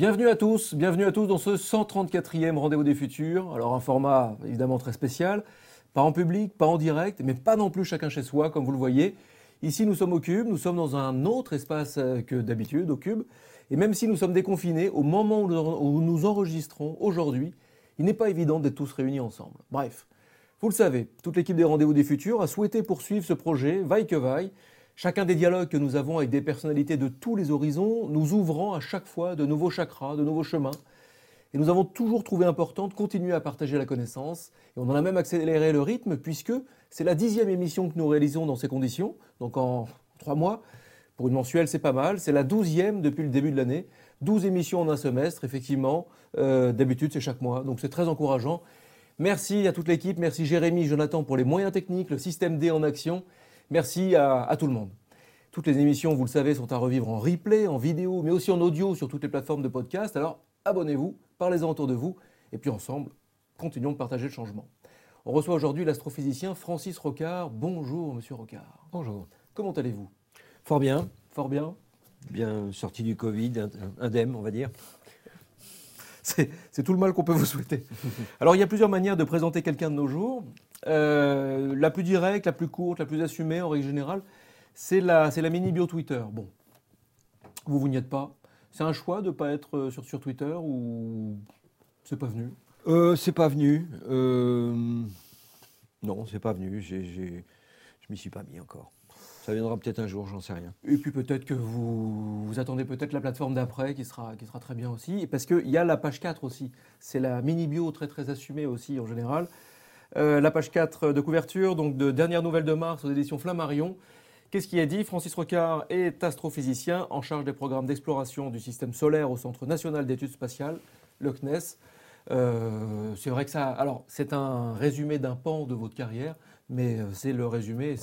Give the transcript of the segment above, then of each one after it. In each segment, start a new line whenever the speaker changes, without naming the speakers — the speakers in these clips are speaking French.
Bienvenue à tous, bienvenue à tous dans ce 134e Rendez-vous des Futurs. Alors un format évidemment très spécial, pas en public, pas en direct, mais pas non plus chacun chez soi, comme vous le voyez. Ici nous sommes au Cube, nous sommes dans un autre espace euh, que d'habitude, au Cube. Et même si nous sommes déconfinés, au moment où nous enregistrons aujourd'hui, il n'est pas évident d'être tous réunis ensemble. Bref, vous le savez, toute l'équipe des Rendez-vous des Futurs a souhaité poursuivre ce projet, vaille que vaille, Chacun des dialogues que nous avons avec des personnalités de tous les horizons nous ouvrant à chaque fois de nouveaux chakras, de nouveaux chemins. Et nous avons toujours trouvé important de continuer à partager la connaissance. Et on en a même accéléré le rythme puisque c'est la dixième émission que nous réalisons dans ces conditions, donc en trois mois. Pour une mensuelle, c'est pas mal. C'est la douzième depuis le début de l'année. Douze émissions en un semestre, effectivement. Euh, d'habitude, c'est chaque mois. Donc c'est très encourageant. Merci à toute l'équipe. Merci Jérémy, Jonathan pour les moyens techniques, le système D en action. Merci à, tout le monde. Toutes les émissions, vous le savez, sont à revivre en replay, en vidéo, mais aussi en audio sur toutes les plateformes de podcast. Alors abonnez-vous, parlez-en autour de vous, et puis ensemble, continuons de partager le changement. On reçoit aujourd'hui l'astrophysicien Francis Rocard. Bonjour, monsieur Rocard.
Bonjour.
Comment allez-vous?
Fort bien.
Fort bien?
Bien sorti du Covid, indemne, on va dire.
C'est tout le mal qu'on peut vous souhaiter. Alors, il y a plusieurs manières de présenter quelqu'un de nos jours. Euh, la plus directe, la plus courte, la plus assumée en règle générale, c'est la, la mini-bio Twitter. Bon, vous vous n'y êtes pas. C'est un choix de ne pas être euh, sur, sur Twitter ou c'est pas venu?
Euh, C'est pas venu. Euh, non, c'est pas venu. J'ai, j'ai, je m'y suis pas mis encore. Ça viendra peut-être un jour, j'en sais rien.
Et puis peut-être que vous, vous attendez peut-être la plateforme d'après qui sera, qui sera très bien aussi. Parce qu'il y a la page 4 aussi. C'est la mini-bio très très assumée aussi en général. Euh, la page 4 de couverture, donc de dernière nouvelle de mars aux éditions Flammarion. Qu'est-ce qui est dit? Francis Rocard est astrophysicien en charge des programmes d'exploration du système solaire au Centre national d'études spatiales, le CNES. Euh, c'est vrai que ça. Alors, c'est un résumé d'un pan de votre carrière, mais euh, c'est le résumé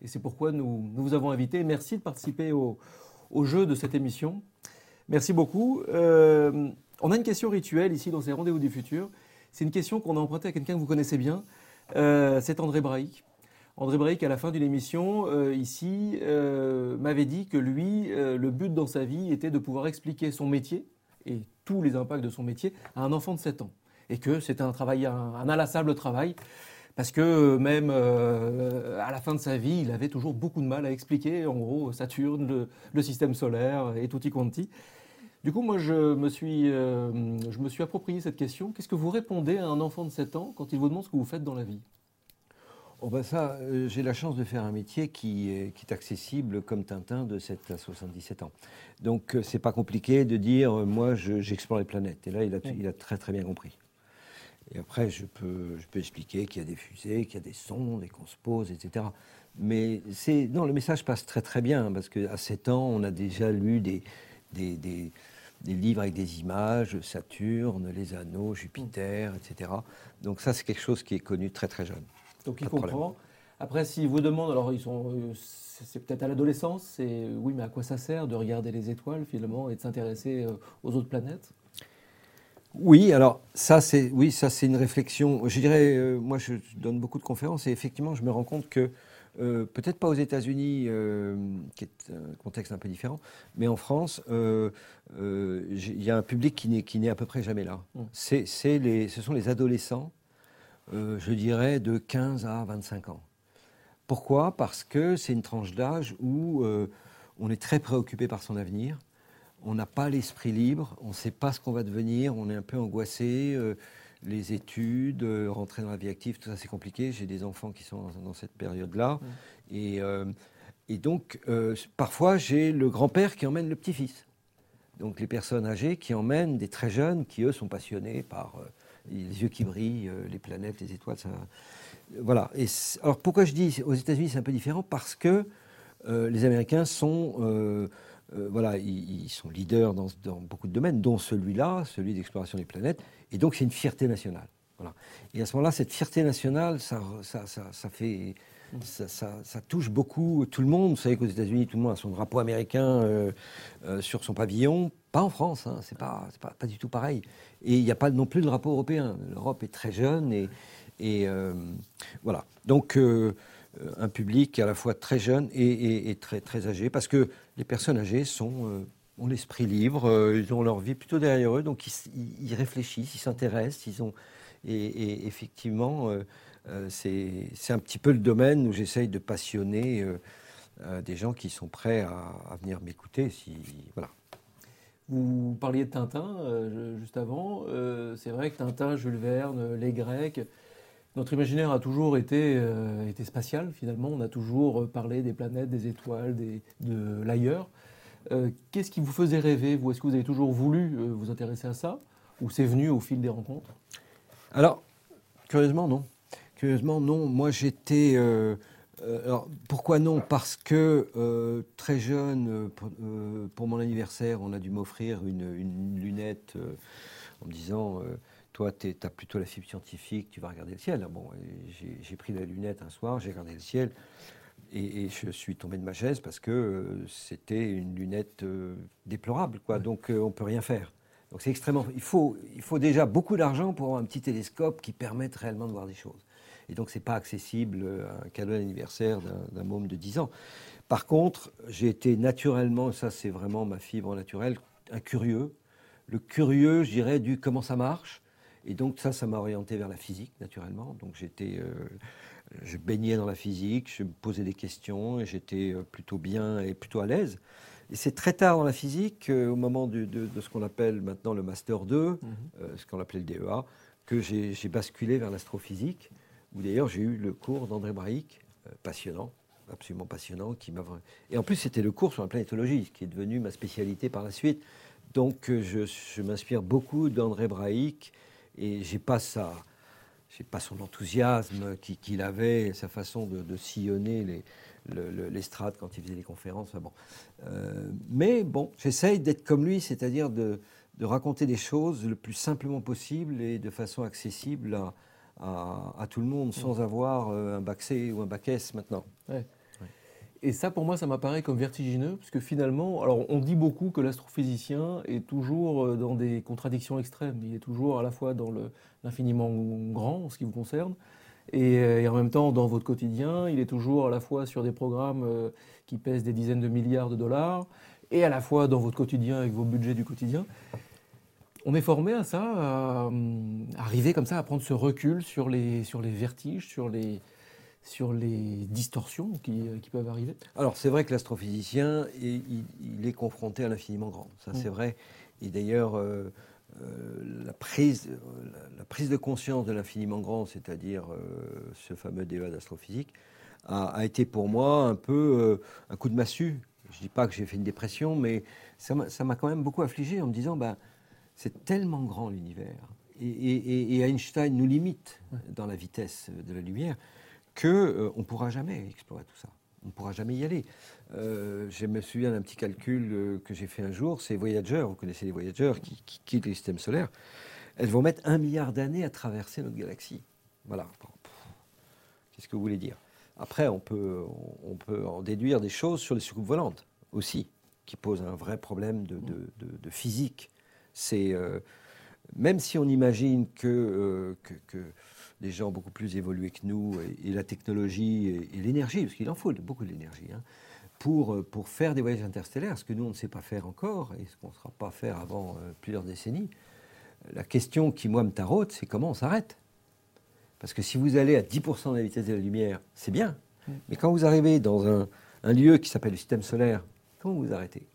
et c'est pourquoi nous, nous, vous avons invité. Merci de participer au, au jeu de cette émission. Merci beaucoup. on a une question rituelle ici dans ces rendez-vous du futur. C'est une question qu'on a empruntée à quelqu'un que vous connaissez bien. Euh, c'est André Braic. André Braic, à la fin d'une émission, euh, ici, euh, m'avait dit que lui, le but dans sa vie était de pouvoir expliquer son métier et tous les impacts de son métier à un enfant de 7 ans. Et que c'était un travail, un, inlassable travail, parce que même à la fin de sa vie, il avait toujours beaucoup de mal à expliquer, en gros, Saturne, le, le système solaire et tutti quanti. Du coup, moi, je me suis, euh, je me suis approprié cette question. Qu'est-ce que vous répondez à un enfant de 7 ans quand il vous demande ce que vous faites dans la vie?
Oh ben ça, euh, j'ai la chance de faire un métier qui est, qui est, accessible comme Tintin de 7 à 77 ans. Donc euh, c'est pas compliqué de dire moi j'explore les planètes. Et là il a, il a, très très bien compris. Et après je peux, je peux expliquer qu'il y a des fusées, qu'il y a des sondes et qu'on se pose, etc. Mais c'est non le message passe très très bien parce qu'à 7 ans on a déjà lu des, des, des, livres avec des images, Saturne, les anneaux, Jupiter, etc. Donc ça, c'est quelque chose qui est connu très très jeune.
Donc il comprend. Après, s'il vous demande, alors ils sont, euh, c'est peut-être à l'adolescence, c'est oui, mais à quoi ça sert de regarder les étoiles finalement et de s'intéresser euh, aux autres planètes?
Oui, alors ça c'est oui, ça c'est une réflexion. Je dirais, euh, moi je donne beaucoup de conférences et effectivement je me rends compte que euh, peut-être pas aux États-Unis, euh, qui est un contexte un peu différent, mais en France, euh, il y a un public qui n'est à peu près jamais là. Mmh. C'est les, ce sont les adolescents, je dirais, de 15 à 25 ans. Pourquoi? Parce que c'est une tranche d'âge où on est très préoccupé par son avenir, on n'a pas l'esprit libre, on ne sait pas ce qu'on va devenir, on est un peu angoissé les études, euh, rentrer dans la vie active, tout ça c'est compliqué. J'ai des enfants qui sont dans, cette période-là. Et, euh, et, donc, euh, parfois, j'ai le grand-père qui emmène le petit-fils. Donc, les personnes âgées qui emmènent des très jeunes qui, eux, sont passionnés par les yeux qui brillent, les planètes, les étoiles. Ça... Voilà. Et alors, pourquoi je dis aux États-Unis c'est un peu différent? Parce que les Américains sont. Voilà, ils, sont leaders dans, beaucoup de domaines, dont celui-là, celui d'exploration des planètes. Et donc, c'est une fierté nationale. Voilà. Et à ce moment-là, cette fierté nationale, ça, ça, ça, fait, ça, touche beaucoup tout le monde. Vous savez qu'aux États-Unis, tout le monde a son drapeau américain euh, euh, sur son pavillon. Pas en France, hein, c'est pas, pas, pas, du tout pareil. Et il n'y a pas non plus de drapeau européen. L'Europe est très jeune et, euh, voilà. Donc, un public à la fois très jeune et, très, très âgé, parce que les personnes âgées sont ont l'esprit libre, ils ont leur vie plutôt derrière eux, donc ils, réfléchissent, ils s'intéressent, ils ont et, effectivement, c'est un petit peu le domaine où j'essaye de passionner des gens qui sont prêts à, venir m'écouter. Si, voilà.
Vous parliez de Tintin euh, juste avant. Euh, c'est vrai que Tintin, Jules Verne, les Grecs, notre imaginaire a toujours été, euh, été spatial finalement. On a toujours parlé des planètes, des étoiles, de l'ailleurs. Qu'est-ce qui vous faisait rêver Vous? Est-ce que vous avez toujours voulu vous intéresser à ça? Ou c'est venu au fil des rencontres?
Alors, curieusement, non. Curieusement, non. Moi, j'étais euh, alors, pourquoi non? Parce que euh, très jeune, euh, pour, mon anniversaire, on a dû m'offrir une, lunette en me disant Toi, tu as plutôt la fibre scientifique, tu vas regarder le ciel. Bon, j'ai pris la lunette un soir, j'ai regardé le ciel et, je suis tombé de ma chaise parce que c'était une lunette déplorable. Quoi. Donc, on ne peut rien faire. Donc, c'est extrêmement. Il faut, il faut déjà beaucoup d'argent pour avoir un petit télescope qui permette réellement de voir des choses. Et donc, ce n'est pas accessible à un cadeau d'anniversaire d'un môme de 10 ans. Par contre, j'ai été naturellement, ça c'est vraiment ma fibre naturelle, un curieux. Le curieux, je dirais, du comment ça marche. Et donc ça, ça m'a orienté vers la physique, naturellement. Donc j'étais, euh, je baignais dans la physique, je me posais des questions, et j'étais euh, plutôt bien et plutôt à l'aise. Et c'est très tard dans la physique, euh, au moment de, ce qu'on appelle maintenant le Master 2, mmh. ce qu'on appelait le DEA, que j'ai basculé vers l'astrophysique où d'ailleurs j'ai eu le cours d'André Braic, passionnant, absolument passionnant, qui m'a et en plus c'était le cours sur la planétologie, qui est devenu ma spécialité par la suite. Donc euh, je, m'inspire beaucoup d'André Braic et j'ai pas ça, j'ai pas son enthousiasme qu'il avait, sa façon de, sillonner l'estrade quand il faisait des conférences. bon. Euh, mais bon, j'essaye d'être comme lui, c'est-à-dire de, de, raconter des choses le plus simplement possible et de façon accessible à, à, tout le monde sans avoir euh, un bac C ou un bac S maintenant.
Et ça, pour moi, ça m'apparaît comme vertigineux, parce que finalement, alors on dit beaucoup que l'astrophysicien est toujours euh, dans des contradictions extrêmes. Il est toujours à la fois dans l'infiniment grand, en ce qui vous concerne, euh, et, en même temps, dans votre quotidien, il est toujours à la fois sur des programmes qui pèsent des dizaines de milliards de dollars, et à la fois dans votre quotidien avec vos budgets du quotidien on est formé à ça, à, arriver comme ça à prendre ce recul sur les, sur les vertiges, sur les, sur les distorsions qui, peuvent arriver
Alors c'est vrai que l'astrophysicien, il, est confronté à l'infiniment grand, ça c'est mm. vrai. Et d'ailleurs, euh, euh, la, prise, la, prise de conscience de l'infiniment grand, c'est-à-dire euh, ce fameux débat d'astrophysique, a, été pour moi un peu un coup de massue. Je ne dis pas que j'ai fait une dépression, mais ça m'a quand même beaucoup affligé en me disant, bah, c'est tellement grand l'univers. Et, Einstein nous limite dans la vitesse de la lumière qu'on euh, on ne pourra jamais explorer tout ça. On ne pourra jamais y aller. Euh, je me souviens d'un petit calcul euh, que j'ai fait un jour. C'est Voyager, vous connaissez les Voyagers qui, quittent le système solaire. Elles vont mettre un milliard d'années à traverser notre galaxie. Voilà. Qu'est-ce que vous voulez dire? Après, on peut, on peut en déduire des choses sur les soucoupes volantes aussi, qui posent un vrai problème de, de physique c'est même si on imagine que, euh, que, des gens beaucoup plus évolués que nous et, la technologie et, l'énergie, parce qu'il en faut beaucoup d'énergie, hein, pour, euh, pour faire des voyages interstellaires, ce que nous on ne sait pas faire encore et ce qu'on ne sera pas faire avant plusieurs décennies. La question qui moi me taraude, c'est comment on s'arrête? Parce que si vous allez à 10% de la vitesse de la lumière, c'est bien. Mm. Mais quand vous arrivez dans un, un lieu qui s'appelle le système solaire, comment vous arrêtez?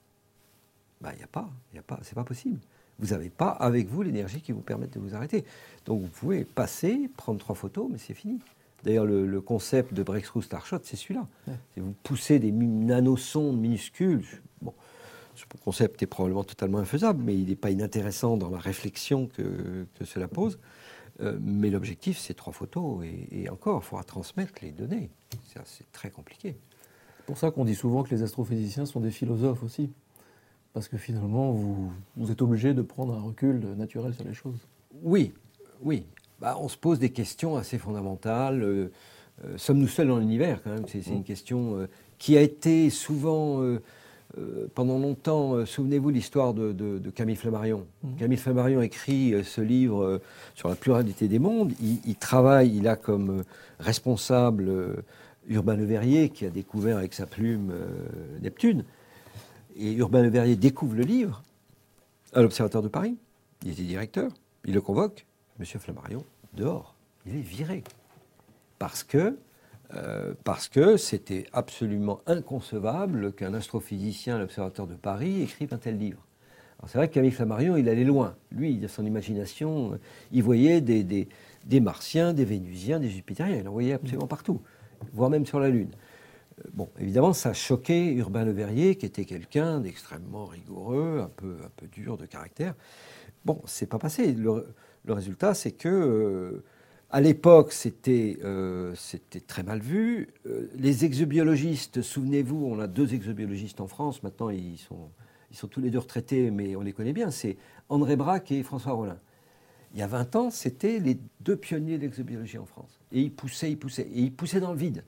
Ben, Il n'y a pas, il a pas, c'est pas possible vous n'avez pas avec vous l'énergie qui vous permette de vous arrêter. Donc vous pouvez passer, prendre trois photos, mais c'est fini. D'ailleurs, le, concept de Breakthrough Starshot, c'est celui-là. Vous poussez des nanosondes minuscules. Bon, ce concept est probablement totalement infaisable, mais il n'est pas inintéressant dans la réflexion que, cela pose. Euh, mais l'objectif, c'est trois photos. Et, encore, il faudra transmettre les données. C'est très compliqué.
C'est pour ça qu'on dit souvent que les astrophysiciens sont des philosophes aussi. Parce que finalement, vous, vous êtes obligé de prendre un recul naturel sur les choses.
Oui, oui. Bah, on se pose des questions assez fondamentales. Euh, euh, sommes-nous seuls dans l'univers quand même? C'est une mm. question euh, qui a été souvent, pendant longtemps, souvenez-vous l'histoire de, Camille Flammarion. Mm. Camille Flammarion écrit ce livre sur la pluralité des mondes. Il, il travaille, il a comme responsable Urbain Le Verrier qui a découvert avec sa plume Neptune. Et Urbain Le Verrier découvre le livre à l'Observatoire de Paris. Il était directeur. Il le convoque. Monsieur Flammarion, dehors. Il est viré. Parce que euh, c'était absolument inconcevable qu'un astrophysicien à l'Observatoire de Paris écrive un tel livre. C'est vrai que Camille Flammarion, il allait loin. Lui, a son imagination, il voyait des, Martiens, des Vénusiens, des Jupitériens, il en voyait absolument partout, voire même sur la Lune. Euh, bon, évidemment, ça choquait Urbain Le Verrier, qui était quelqu'un d'extrêmement rigoureux, un peu, un peu dur de caractère. Bon, c'est pas passé. Le, le résultat, c'est que à l'époque, euh, c'était très mal vu. Euh, les exobiologistes, souvenez-vous, on a deux exobiologistes en France, maintenant ils sont, ils sont tous les deux retraités, mais on les connaît bien, c'est André Braque et François Rollin. Il y a 20 ans, c'était les deux pionniers d'exobiologie en France. Et ils poussaient, ils poussaient, et ils poussaient dans le vide.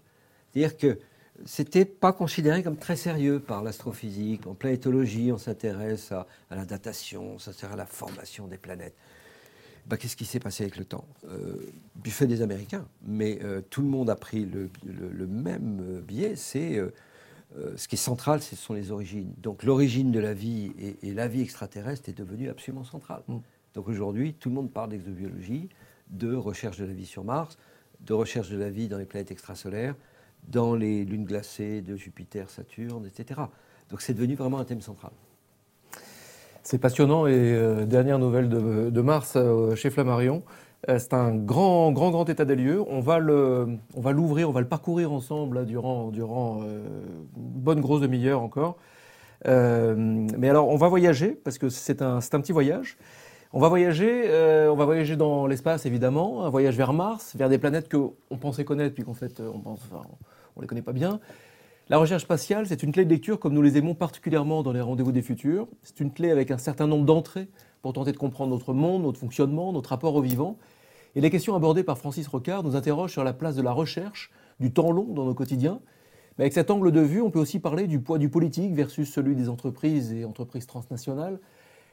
C'est-à-dire que c'était pas considéré comme très sérieux par l'astrophysique. En planétologie, on s'intéresse à, à, la datation, on s'intéresse à la formation des planètes. Bah, qu'est-ce qui s'est passé avec le temps? Euh, Du fait des Américains. Mais euh, tout le monde a pris le, même euh, biais. C'est ce qui est central, ce sont les origines. Donc l'origine de la vie et, la vie extraterrestre est devenue absolument centrale. Mm. Donc aujourd'hui, tout le monde parle d'exobiologie, de recherche de la vie sur Mars, de recherche de la vie dans les planètes extrasolaires, dans les lunes glacées de Jupiter, Saturne, etc. Donc c'est devenu vraiment un thème central.
C'est passionnant et euh, dernière nouvelle de, mars euh, chez Flammarion. Euh, c'est un grand, grand, grand état des lieux. On va le, on l'ouvrir, on va le parcourir ensemble durant, durant une bonne grosse demi-heure encore. mais alors, on va voyager parce que c'est un, un petit voyage. On va voyager, on va voyager dans l'espace évidemment, un voyage vers Mars, vers des planètes que on pensait connaître puis qu'en fait on pense, on les connaît pas bien. La recherche spatiale, c'est une clé de lecture comme nous les aimons particulièrement dans les rendez-vous des futurs. C'est une clé avec un certain nombre d'entrées pour tenter de comprendre notre monde, notre fonctionnement, notre rapport au vivant. Et les questions abordées par Francis Rocard nous interrogent sur la place de la recherche, du temps long dans nos quotidiens. Mais avec cet angle de vue, on peut aussi parler du poids du politique versus celui des entreprises et entreprises transnationales,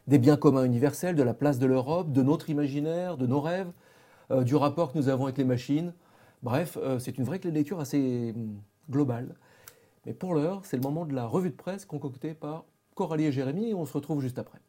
des biens communs universels, de la place de l'Europe, de notre imaginaire, de nos rêves, euh, du rapport que nous avons avec les machines. Bref, euh, c'est une vraie clé de lecture assez hum, globale. Mais pour l'heure, c'est le moment de la revue de presse concoctée par Coralie et Jérémy et on se retrouve juste après.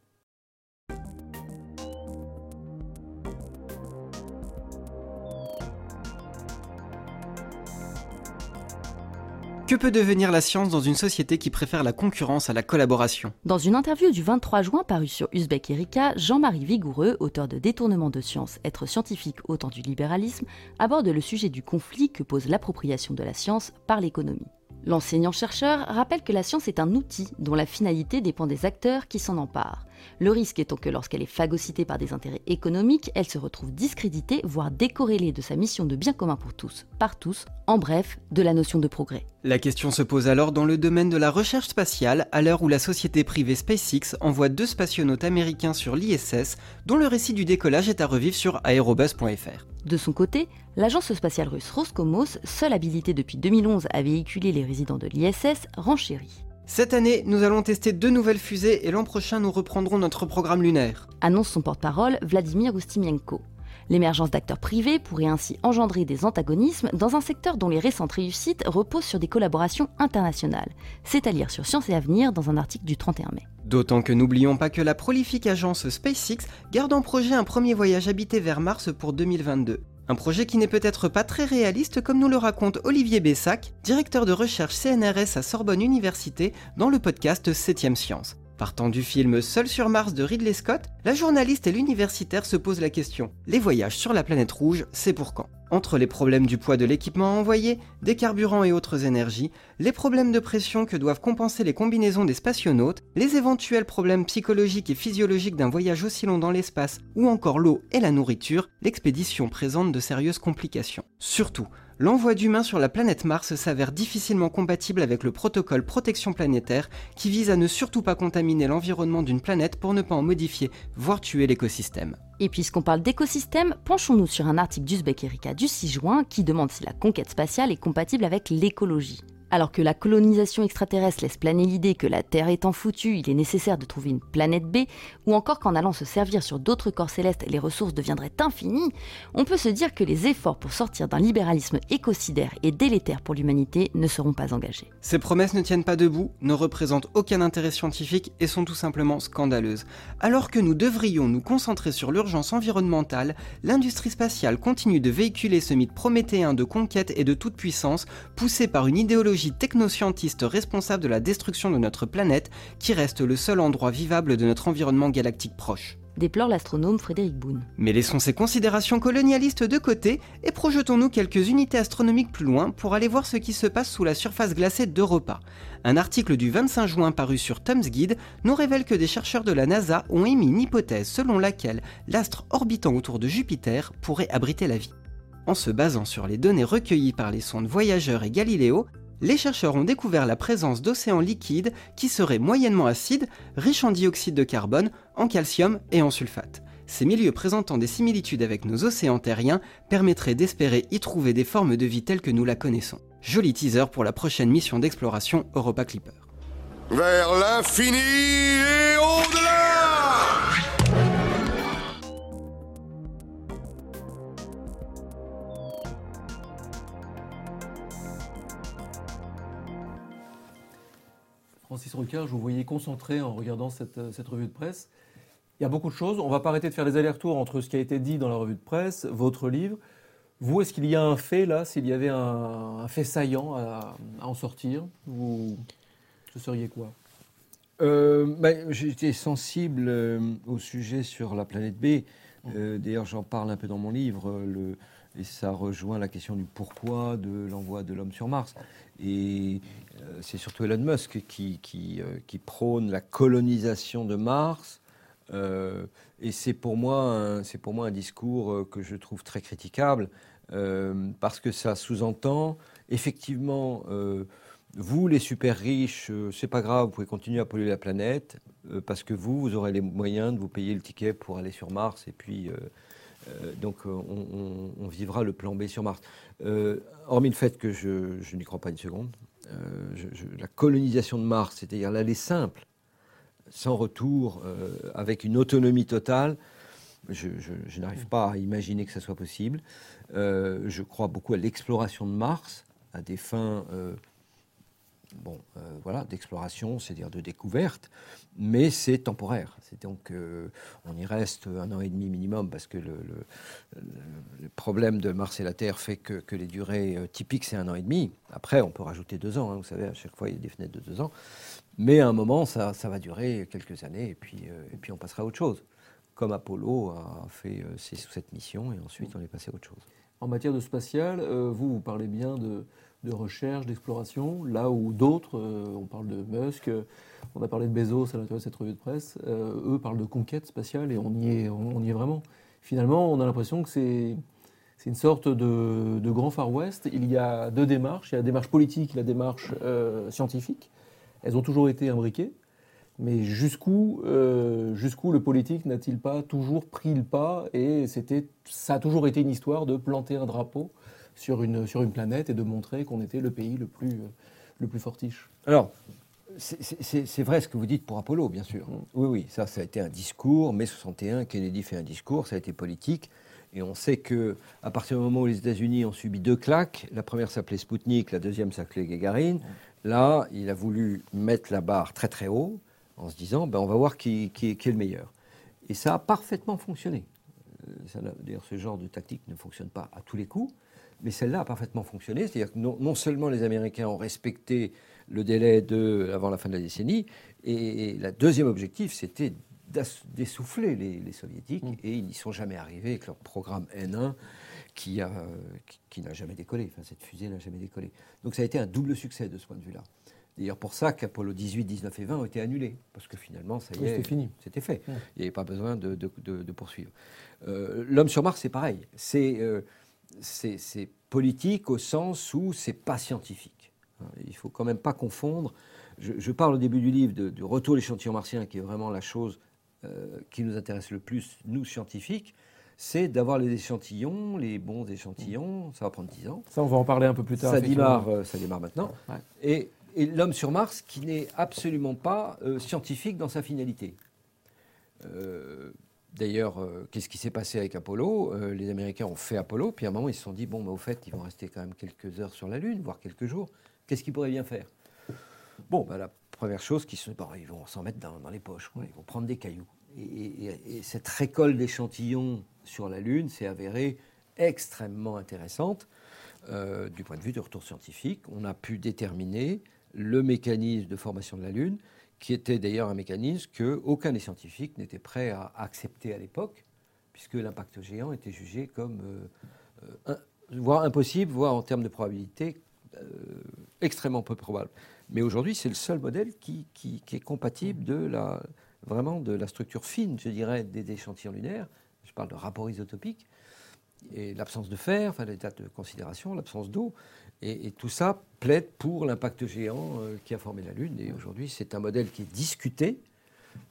Que peut devenir la science dans une société qui préfère la concurrence à la collaboration
Dans une interview du 23 juin parue sur Uzbek Erika, Jean-Marie Vigoureux, auteur de Détournement de science, être scientifique au temps du libéralisme, aborde le sujet du conflit que pose l'appropriation de la science par l'économie. L'enseignant-chercheur rappelle que la science est un outil dont la finalité dépend des acteurs qui s'en emparent. Le risque étant que lorsqu'elle est phagocytée par des intérêts économiques, elle se retrouve discréditée, voire décorrélée de sa mission de bien commun pour tous, par tous, en bref, de la notion de progrès.
La question se pose alors dans le domaine de la recherche spatiale, à l'heure où la société privée SpaceX envoie deux spationautes américains sur l'ISS, dont le récit du décollage est à revivre sur aerobus.fr.
De son côté, l'agence spatiale russe Roscosmos, seule habilitée depuis 2011 à véhiculer les résidents de l'ISS, renchérit.
Cette année, nous allons tester deux nouvelles fusées et l'an prochain, nous reprendrons notre programme lunaire.
Annonce son porte-parole Vladimir Ustimienko. L'émergence d'acteurs privés pourrait ainsi engendrer des antagonismes dans un secteur dont les récentes réussites reposent sur des collaborations internationales. C'est à lire sur Science et Avenir dans un article du 31 mai.
D'autant que n'oublions pas que la prolifique agence SpaceX garde en projet un premier voyage habité vers Mars pour 2022. Un projet qui n'est peut-être pas très réaliste comme nous le raconte Olivier Bessac, directeur de recherche CNRS à Sorbonne Université dans le podcast 7ème Science. Partant du film Seul sur Mars de Ridley Scott, la journaliste et l'universitaire se posent la question les voyages sur la planète rouge, c'est pour quand? Entre les problèmes du poids de l'équipement envoyé, des carburants et autres énergies, les problèmes de pression que doivent compenser les combinaisons des spationautes, les éventuels problèmes psychologiques et physiologiques d'un voyage aussi long dans l'espace, ou encore l'eau et la nourriture, l'expédition présente de sérieuses complications. Surtout, l'envoi d'humains sur la planète Mars s'avère difficilement compatible avec le protocole protection planétaire qui vise à ne surtout pas contaminer l'environnement d'une planète pour ne pas en modifier, voire tuer l'écosystème.
Et puisqu'on parle d'écosystème, penchons-nous sur un article d'Uzbek Erika du 6 juin qui demande si la conquête spatiale est compatible avec l'écologie. Alors que la colonisation extraterrestre laisse planer l'idée que la Terre étant foutue, il est nécessaire de trouver une planète B, ou encore qu'en allant se servir sur d'autres corps célestes, les ressources deviendraient infinies, on peut se dire que les efforts pour sortir d'un libéralisme écocidaire et délétère pour l'humanité ne seront pas engagés.
Ces promesses ne tiennent pas debout, ne représentent aucun intérêt scientifique et sont tout simplement scandaleuses. Alors que nous devrions nous concentrer sur l'urgence environnementale, l'industrie spatiale continue de véhiculer ce mythe prométhéen de conquête et de toute puissance, poussé par une idéologie technoscientiste responsable de la destruction de notre planète, qui reste le seul endroit vivable de notre environnement galactique proche
déplore l'astronome Frédéric Boone.
Mais laissons ces considérations colonialistes de côté et projetons-nous quelques unités astronomiques plus loin pour aller voir ce qui se passe sous la surface glacée d'Europa. Un article du 25 juin paru sur Tom's Guide nous révèle que des chercheurs de la NASA ont émis une hypothèse selon laquelle l'astre orbitant autour de Jupiter pourrait abriter la vie. En se basant sur les données recueillies par les sondes Voyageurs et Galileo, les chercheurs ont découvert la présence d'océans liquides qui seraient moyennement acides, riches en dioxyde de carbone, en calcium et en sulfate. Ces milieux présentant des similitudes avec nos océans terriens permettraient d'espérer y trouver des formes de vie telles que nous la connaissons. Joli teaser pour la prochaine mission d'exploration Europa Clipper.
Francis Rocard, je vous voyais concentré en regardant euh, cette, revue de presse. Il y a beaucoup de choses. On ne va pas arrêter de faire des allers-retours entre ce qui a été dit dans la revue de presse, votre livre. Vous, est-ce qu'il y a un fait là, s'il y avait un, fait saillant à, en sortir Vous, ce seriez quoi?
Euh, ben, J'étais sensible euh, au sujet sur la planète B. D'ailleurs, j'en parle un peu dans mon livre. Et ça rejoint la question du pourquoi de l'envoi de l'homme sur Mars. Et c'est surtout Elon Musk qui, qui, euh, prône la colonisation de Mars. Euh, et c'est pour, moi pour moi un discours que je trouve très critiquable, parce que ça sous-entend, effectivement, vous, les super riches, c'est pas grave, vous pouvez continuer à polluer la planète, parce que vous, vous aurez les moyens de vous payer le ticket pour aller sur Mars, et puis euh, donc euh, on, vivra le plan B sur Mars. Euh, hormis le fait que je, n'y crois pas une seconde, la colonisation de Mars, c'est-à-dire l'aller simple, sans retour, avec une autonomie totale, je, n'arrive pas à imaginer que ça soit possible. je crois beaucoup à l'exploration de Mars, à des fins bon, euh, voilà, d'exploration, c'est-à-dire de découverte, mais c'est temporaire. C'est donc, euh, on y reste un an et demi minimum parce que le, problème de Mars et la Terre fait que, les durées euh, typiques, c'est un an et demi. Après, on peut rajouter deux ans, hein, vous savez, à chaque fois, il y a des fenêtres de deux ans. Mais à un moment, ça, ça va durer quelques années et puis, et puis on passera à autre chose. Comme Apollo a fait six ou sept missions et ensuite on est passé à autre chose.
En matière de spatial, vous, vous parlez bien de, de recherche, d'exploration, là où d'autres, euh, on parle de Musk, on a parlé de Bezos à l'intérieur de cette revue de presse, euh, eux parlent de conquête spatiale et on y est, on, y est vraiment. Finalement, on a l'impression que c'est une sorte de, grand Far West. Il y a deux démarches. Il y a la démarche politique et la démarche euh, scientifique. Elles ont toujours été imbriquées. Mais jusqu'où jusqu'où le politique n'a-t-il pas toujours pris le pas Et ça a toujours été une histoire de planter un drapeau sur une, sur une planète et de montrer qu'on était le pays le plus, le plus fortiche.
Alors, c'est vrai ce que vous dites pour Apollo, bien sûr. Mm. Oui, oui, ça, ça a été un discours. Mai 61, Kennedy fait un discours, ça a été politique. Et on sait que à partir du moment où les États-Unis ont subi deux claques, la première s'appelait Sputnik, la deuxième s'appelait Gagarine. Là, il a voulu mettre la barre très très haut en se disant, ben, on va voir qui, qui, est le meilleur. Et ça a parfaitement fonctionné. Euh, d'ailleurs, ce genre de tactique ne fonctionne pas à tous les coups, mais celle-là a parfaitement fonctionné. C'est-à-dire que non, seulement les Américains ont respecté le délai de, avant la fin de la décennie, et, le deuxième objectif, c'était d'essouffler les, soviétiques, mm. et ils n'y sont jamais arrivés avec leur programme N1 qui, a, qui, n'a jamais décollé. Enfin, cette fusée n'a jamais décollé. Donc ça a été un double succès de ce point de vue-là. D'ailleurs, pour ça qu'Apollo 18, 19 et 20 ont été annulés, parce que finalement, ça y est,
c'était fini.
C'était fait. Mm. Il n'y avait pas besoin de, poursuivre. Euh, l'homme sur Mars, c'est pareil. C'est euh, c'est politique au sens où c'est pas scientifique. Il faut quand même pas confondre. Je, parle au début du livre du retour de l'échantillon martien, qui est vraiment la chose euh, qui nous intéresse le plus, nous scientifiques. c'est d'avoir les échantillons, les bons échantillons. Ça va prendre 10 ans.
Ça, on va en parler un peu plus tard.
Ça démarre, euh, ça démarre maintenant.
Ouais.
Et, et l'homme sur Mars qui n'est absolument pas euh, scientifique dans sa finalité. Euh, D'ailleurs, euh, qu'est-ce qui s'est passé avec Apollo Euh, Les Américains ont fait Apollo, puis à un moment, ils se sont dit, bon, mais au fait, ils vont rester quand même quelques heures sur la Lune, voire quelques jours. Qu'est-ce qu'ils pourraient bien faire? Bon, bah, la première chose, qu'ils ils vont s'en mettre dans, les poches, ils vont prendre des cailloux. Et cette récolte d'échantillons sur la Lune s'est avérée extrêmement intéressante euh, du point de vue du retour scientifique. On a pu déterminer le mécanisme de formation de la Lune, qui était d'ailleurs un mécanisme qu'aucun des scientifiques n'était prêt à accepter à l'époque, puisque l'impact géant était jugé comme euh, euh, voire impossible, voire en termes de probabilité euh, extrêmement peu probable. Mais aujourd'hui, c'est le seul modèle qui, est compatible de la, vraiment de la structure fine, je dirais, des échantillons lunaires. Je parle de rapport isotopique et l'absence de fer, enfin l'état de considération, l'absence d'eau. Et, tout ça plaide pour l'impact géant euh, qui a formé la Lune. Et aujourd'hui, c'est un modèle qui est discuté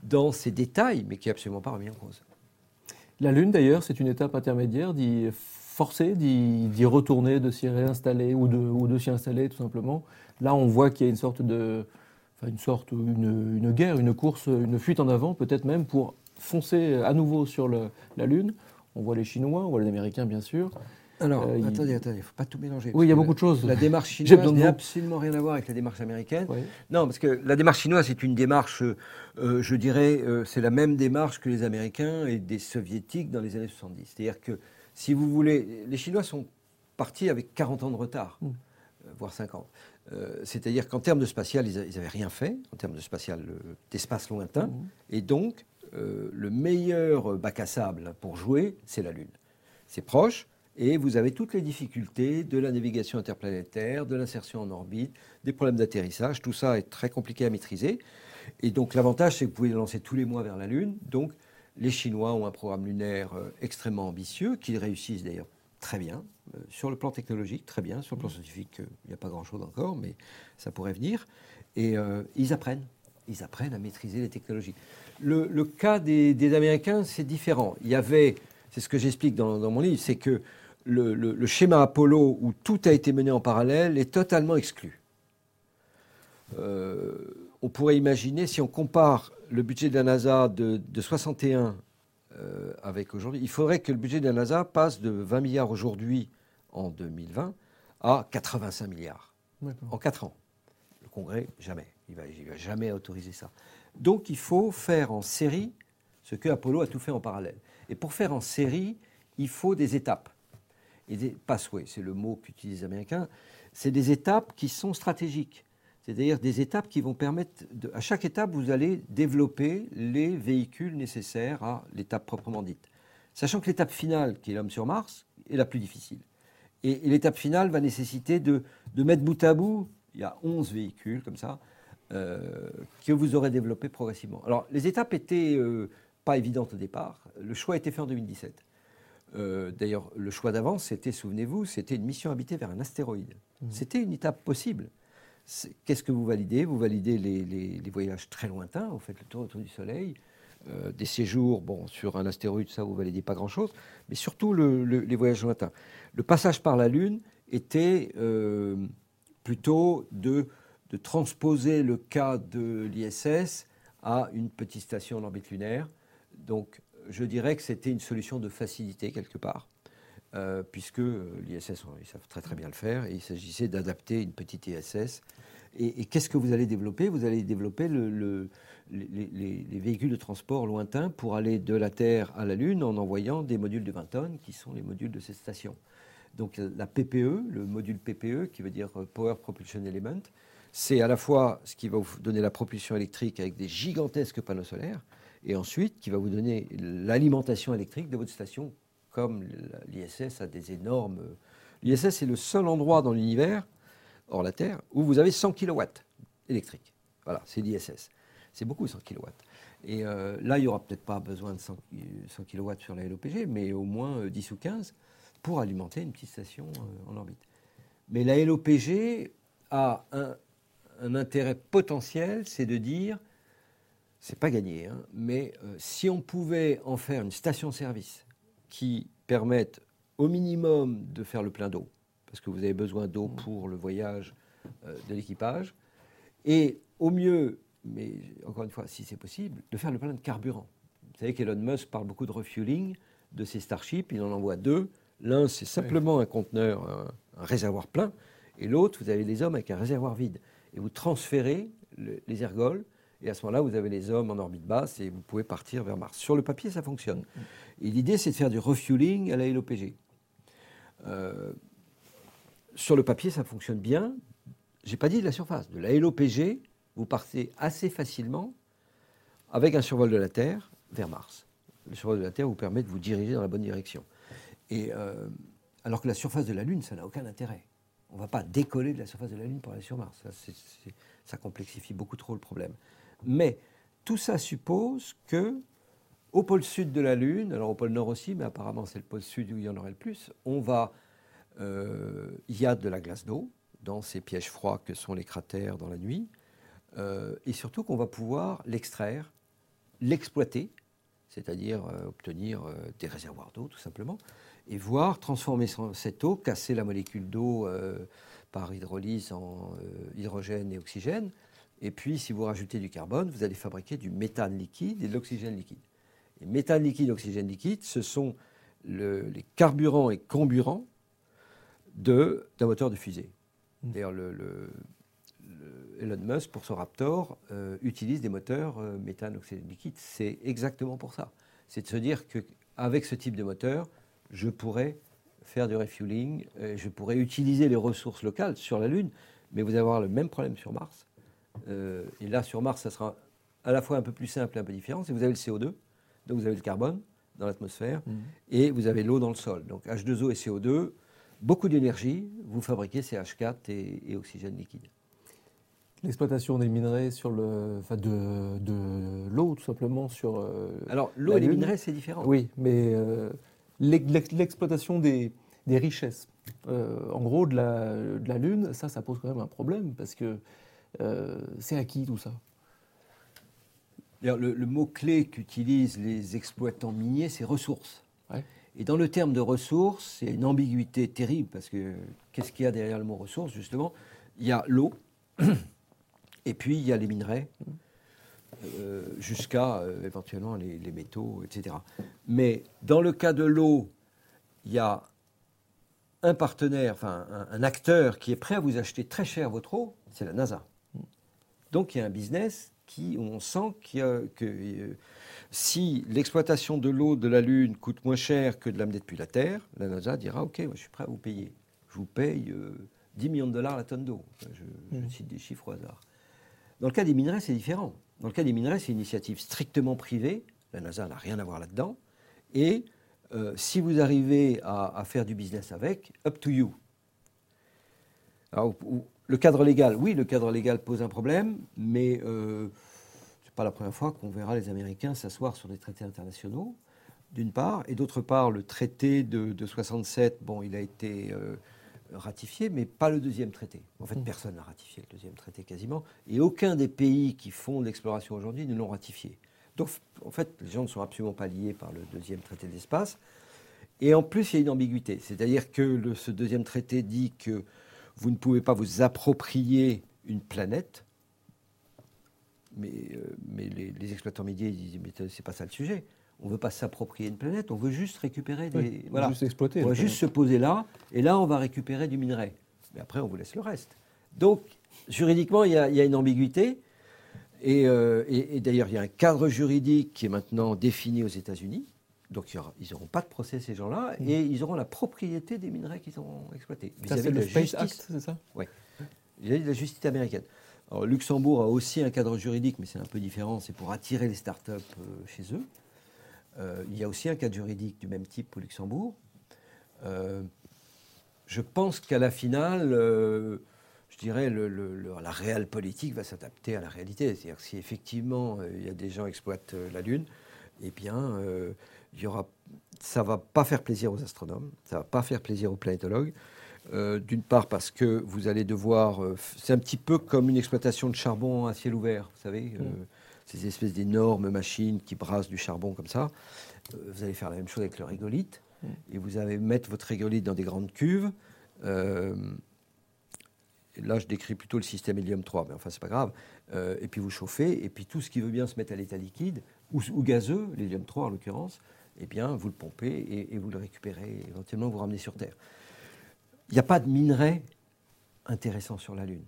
dans ses détails, mais qui n'est absolument pas remis en cause.
La Lune, d'ailleurs, c'est une étape intermédiaire d'y forcer, d'y retourner, de s'y réinstaller ou de, s'y installer, tout simplement. Là, on voit qu'il y a une sorte de. Enfin, une sorte, une, une guerre, une course, une fuite en avant, peut-être même pour foncer à nouveau sur la Lune. On voit les Chinois, on voit les Américains, bien sûr.
Alors,
Euh, il-
attendez, attendez, il ne faut pas tout mélanger.
Oui, il y a beaucoup de choses.
La démarche chinoise n'a absolument rien à voir avec la démarche américaine.
Oui.
Non, parce que la démarche chinoise est une démarche, euh, euh, je dirais, euh, c'est la même démarche que les Américains et des Soviétiques dans les années 70. C'est-à-dire que, si vous voulez, les Chinois sont partis avec 40 ans de retard,
Mm.
voire 50. Euh, C'est-à-dire qu'en termes de spatial, ils n'avaient rien fait, en termes de spatial, d'espace lointain.
Mhm.
Et donc, euh, le meilleur bac à sable pour jouer, c'est la Lune. C'est proche, et vous avez toutes les difficultés de la navigation interplanétaire, de l'insertion en orbite, des problèmes d'atterrissage. Tout ça est très compliqué à maîtriser. Et donc, l'avantage, c'est que vous pouvez lancer tous les mois vers la Lune. Donc, les Chinois ont un programme lunaire euh, extrêmement ambitieux, qu'ils réussissent d'ailleurs très bien. Euh, sur le plan technologique, très bien. Sur le plan scientifique, euh, il n'y a pas grand-chose encore, mais ça pourrait venir. Et ils apprennent. Ils apprennent à maîtriser les technologies. Le, le cas des, des Américains, c'est différent. Il y avait, c'est ce que j'explique dans, dans mon livre, c'est que le, le- le schéma Apollo, où tout a été mené en parallèle, est totalement exclu. Euh, on pourrait imaginer, si on compare le budget de la NASA de, de 61 euh, avec aujourd'hui, il faudrait que le budget de la NASA passe de 20 milliards aujourd'hui, en 2020, à 85 milliards en 4 ans. Le Congrès, jamais. Il ne va, il va jamais autoriser ça. Donc il faut faire en série ce que Apollo a tout fait en parallèle. Et pour faire en série, il faut des étapes. Et des pathways, c'est le mot qu'utilisent les Américains. C'est des étapes qui sont stratégiques. C'est-à-dire des étapes qui vont permettre, à chaque étape, vous allez développer les véhicules nécessaires à l'étape proprement dite. Sachant que l'étape finale, qui est l'homme sur Mars, est la plus difficile. Et, l'étape finale va nécessiter de, mettre bout à bout, il y a 11 véhicules comme ça, que vous aurez développés progressivement. Alors, les étapes étaient euh, pas évidentes au départ. Le choix a été fait en 2017. Euh, D'ailleurs, le choix d'avance, c'était, souvenez-vous, c'était une mission habitée vers un astéroïde. C'était une étape possible. Qu'est-ce que vous validez? Vous validez les, les- les voyages très lointains, vous faites le tour autour du Soleil, euh, des séjours, bon, sur un astéroïde, ça, vous validez pas grand-chose, mais surtout le- le- les voyages lointains. Le passage par la Lune était euh, plutôt de, de transposer le cas de l'ISS à une petite station en orbite lunaire. Donc, je dirais que c'était une solution de facilité quelque part, euh, puisque l'ISS, ils savent très très bien le faire, et il s'agissait d'adapter une petite ISS. Et, qu'est-ce que vous allez développer? Vous allez développer le- le- les, les- les véhicules de transport lointains pour aller de la Terre à la Lune en envoyant des modules de 20 tonnes, qui sont les modules de cette station. Donc la PPE, le module PPE, qui veut dire Power Propulsion Element, c'est à la fois ce qui va vous donner la propulsion électrique avec des gigantesques panneaux solaires, et ensuite qui va vous donner l'alimentation électrique de votre station, comme l'ISS a des énormes... L'ISS est le seul endroit dans l'univers, hors la Terre, où vous avez 100 kW électriques. Voilà, c'est l'ISS. C'est beaucoup 100 kW. Et euh, là, il n'y aura peut-être pas besoin de 100, 100 kW sur la LOPG, mais au moins euh, 10 ou 15 pour alimenter une petite station euh, en orbite. Mais la LOPG a un, un intérêt potentiel, c'est de dire, c'est pas gagné, hein, mais euh, si on pouvait en faire une station-service qui permettent au minimum de faire le plein d'eau, parce que vous avez besoin d'eau pour le voyage euh, de l'équipage, et au mieux, mais encore une fois, si c'est possible, de faire le plein de carburant. Vous savez qu'Elon Musk parle beaucoup de refueling de ses Starships, il en envoie deux. L'un, c'est simplement un conteneur, un, un réservoir plein, et l'autre, vous avez les hommes avec un réservoir vide. Et vous transférez le- les ergols, et à ce moment-là, vous avez les hommes en orbite basse, et vous pouvez partir vers Mars. Sur le papier, ça fonctionne. Et l'idée, c'est de faire du refueling à la LOPG. Euh, sur le papier, ça fonctionne bien. J'ai pas dit de la surface. De la LOPG, vous partez assez facilement avec un survol de la Terre vers Mars. Le survol de la Terre vous permet de vous diriger dans la bonne direction. Et, euh, alors que la surface de la Lune, ça n'a aucun intérêt. On ne va pas décoller de la surface de la Lune pour aller sur Mars. Ça, complexifie beaucoup trop le problème. Mais tout ça suppose que au pôle sud de la Lune, alors au pôle nord aussi, mais apparemment c'est le pôle sud où il y en aurait le plus, on va, euh, il y a de la glace d'eau dans ces pièges froids que sont les cratères dans la nuit, euh, et surtout qu'on va pouvoir l'extraire, l'exploiter, c'est-à-dire euh, obtenir euh, des réservoirs d'eau tout simplement, et voir transformer cette eau, casser la molécule d'eau euh, par hydrolyse en hydrogène et oxygène, et puis si vous rajoutez du carbone, vous allez fabriquer du méthane liquide et de l'oxygène liquide. Et méthane liquide, oxygène liquide, ce sont le- les carburants et comburants d'un moteur de fusée. D'ailleurs, le, le- le Elon Musk, pour son Raptor, euh, utilise des moteurs euh, méthane, oxygène liquide. C'est exactement pour ça. C'est de se dire qu'avec ce type de moteur, je pourrais faire du refueling, euh, je pourrais utiliser les ressources locales sur la Lune, mais vous allez avoir le même problème sur Mars. Et là, sur Mars, ça sera à la fois un peu plus simple et un peu différent. C'est vous avez le CO2, donc vous avez le carbone dans l'atmosphère, et vous avez l'eau dans le sol. Donc H2O et CO2, beaucoup d'énergie, vous fabriquez CH4 et, et oxygène liquide.
L'exploitation des minerais sur le, enfin de, de l'eau, tout simplement, sur. euh,
Alors l'eau et les minerais, c'est différent.
Oui, mais euh, l'ex- l'ex- l'exploitation des, des richesses, euh, en gros, de la, de la Lune, ça, ça pose quand même un problème, parce que euh, c'est à qui tout ça
D'ailleurs, le, le mot-clé qu'utilisent les exploitants miniers, c'est ressources.
Ouais.
Et dans le terme de ressources, il y a une ambiguïté terrible, parce que qu'est-ce qu'il y a derrière le mot ressources, justement? Il y a l'eau, et puis il y a les minerais, euh, jusqu'à euh, éventuellement les, les métaux, etc. Mais dans le cas de l'eau, il y a un partenaire, enfin un, un acteur qui est prêt à vous acheter très cher votre eau, c'est la NASA. Donc il y a un business qui, on sent a- que euh, si l'exploitation de l'eau de la Lune coûte moins cher que de l'amener depuis la Terre, la NASA dira OK, moi, je suis prêt à vous payer. Je vous paye euh, 10 millions de dollars la tonne d'eau. Je, je cite des chiffres au hasard. Dans le cas des minerais, c'est différent. Dans le cas des minerais, c'est une initiative strictement privée. La NASA n'a rien à voir là-dedans. Et euh, si vous arrivez à, faire du business avec, up to you. Alors, le cadre légal, oui, le cadre légal pose un problème, mais euh, ce n'est pas la première fois qu'on verra les Américains s'asseoir sur des traités internationaux, d'une part, et d'autre part, le traité de, de 67, bon, il a été euh, ratifié, mais pas le deuxième traité. En fait, personne n'a ratifié le deuxième traité quasiment, et aucun des pays qui font de l'exploration aujourd'hui ne l'ont ratifié. Donc, en fait, les gens ne sont absolument pas liés par le deuxième traité de l'espace. Et en plus, il y a une ambiguïté. C'est-à-dire que le- ce deuxième traité dit que vous ne pouvez pas vous approprier une planète. Mais, euh, mais les, les exploitants médias ils disent mais c'est pas ça le sujet. On ne veut pas s'approprier une planète, on veut juste récupérer des.
Oui,
voilà.
Juste exploiter.
On va juste se poser là, et là, on va récupérer du minerai. Mais après, on vous laisse le reste. Donc, juridiquement, il y a, il y a une ambiguïté. Et, euh, et- et d'ailleurs, il y a un cadre juridique qui est maintenant défini aux États-Unis. Donc, aura- ils n'auront pas de procès, ces gens-là, et ils auront la propriété des minerais qu'ils ont exploités.
Ça, c'est le
la
Space
justice
Act, c'est ça
vis-à-vis de la justice américaine. Alors, Luxembourg a aussi un cadre juridique, mais c'est un peu différent, c'est pour attirer les startups euh, chez eux. Euh, il y a aussi un cadre juridique du même type au Luxembourg. Euh, je pense qu'à la finale, euh, je dirais, la réelle politique va s'adapter à la réalité. C'est-à-dire que si effectivement il y a des gens qui exploitent la Lune, eh bien, il y aura, ça ne va pas faire plaisir aux astronomes, ça ne va pas faire plaisir aux planétologues. D'une part parce que vous allez devoir... c'est un petit peu comme une exploitation de charbon à ciel ouvert, vous savez, euh, ces espèces d'énormes machines qui brassent du charbon comme ça. Euh, vous allez faire la même chose avec le rigolite. et vous allez mettre votre régolithe dans des grandes cuves. Euh, là, je décris plutôt le système hélium 3, mais enfin, c'est pas grave. Euh, et puis vous chauffez, et puis tout ce qui veut bien se mettre à l'état liquide, ou, ou gazeux, l'hélium 3 en l'occurrence, eh bien, vous le pompez et, et vous le récupérez, éventuellement vous ramenez sur Terre. Il n'y a pas de minerai intéressant sur la Lune,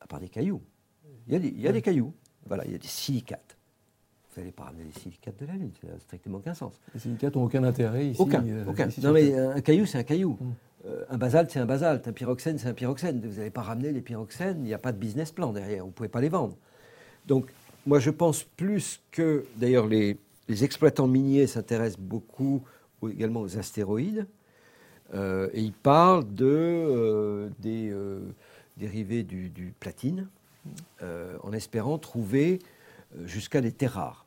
à part des cailloux. Il y a des, il y a des cailloux, voilà, il y a des silicates. Vous n'allez pas ramener des silicates de la Lune, ça n'a strictement aucun sens.
Les silicates n'ont aucun intérêt ici.
Aucun,
euh,
aucun.
ici
Non mais un caillou, c'est un caillou.
Mm.
Euh, un basalte, c'est un basalte. Un pyroxène, c'est un pyroxène. Vous n'allez pas ramener les pyroxènes, il n'y a pas de business plan derrière. Vous ne pouvez pas les vendre. Donc, moi, je pense plus que, d'ailleurs, les, les exploitants miniers s'intéressent beaucoup aux- également aux astéroïdes. Euh, et ils parlent de, euh, des euh, dérivés du, du platine, euh, en espérant trouver euh, jusqu'à des terres rares.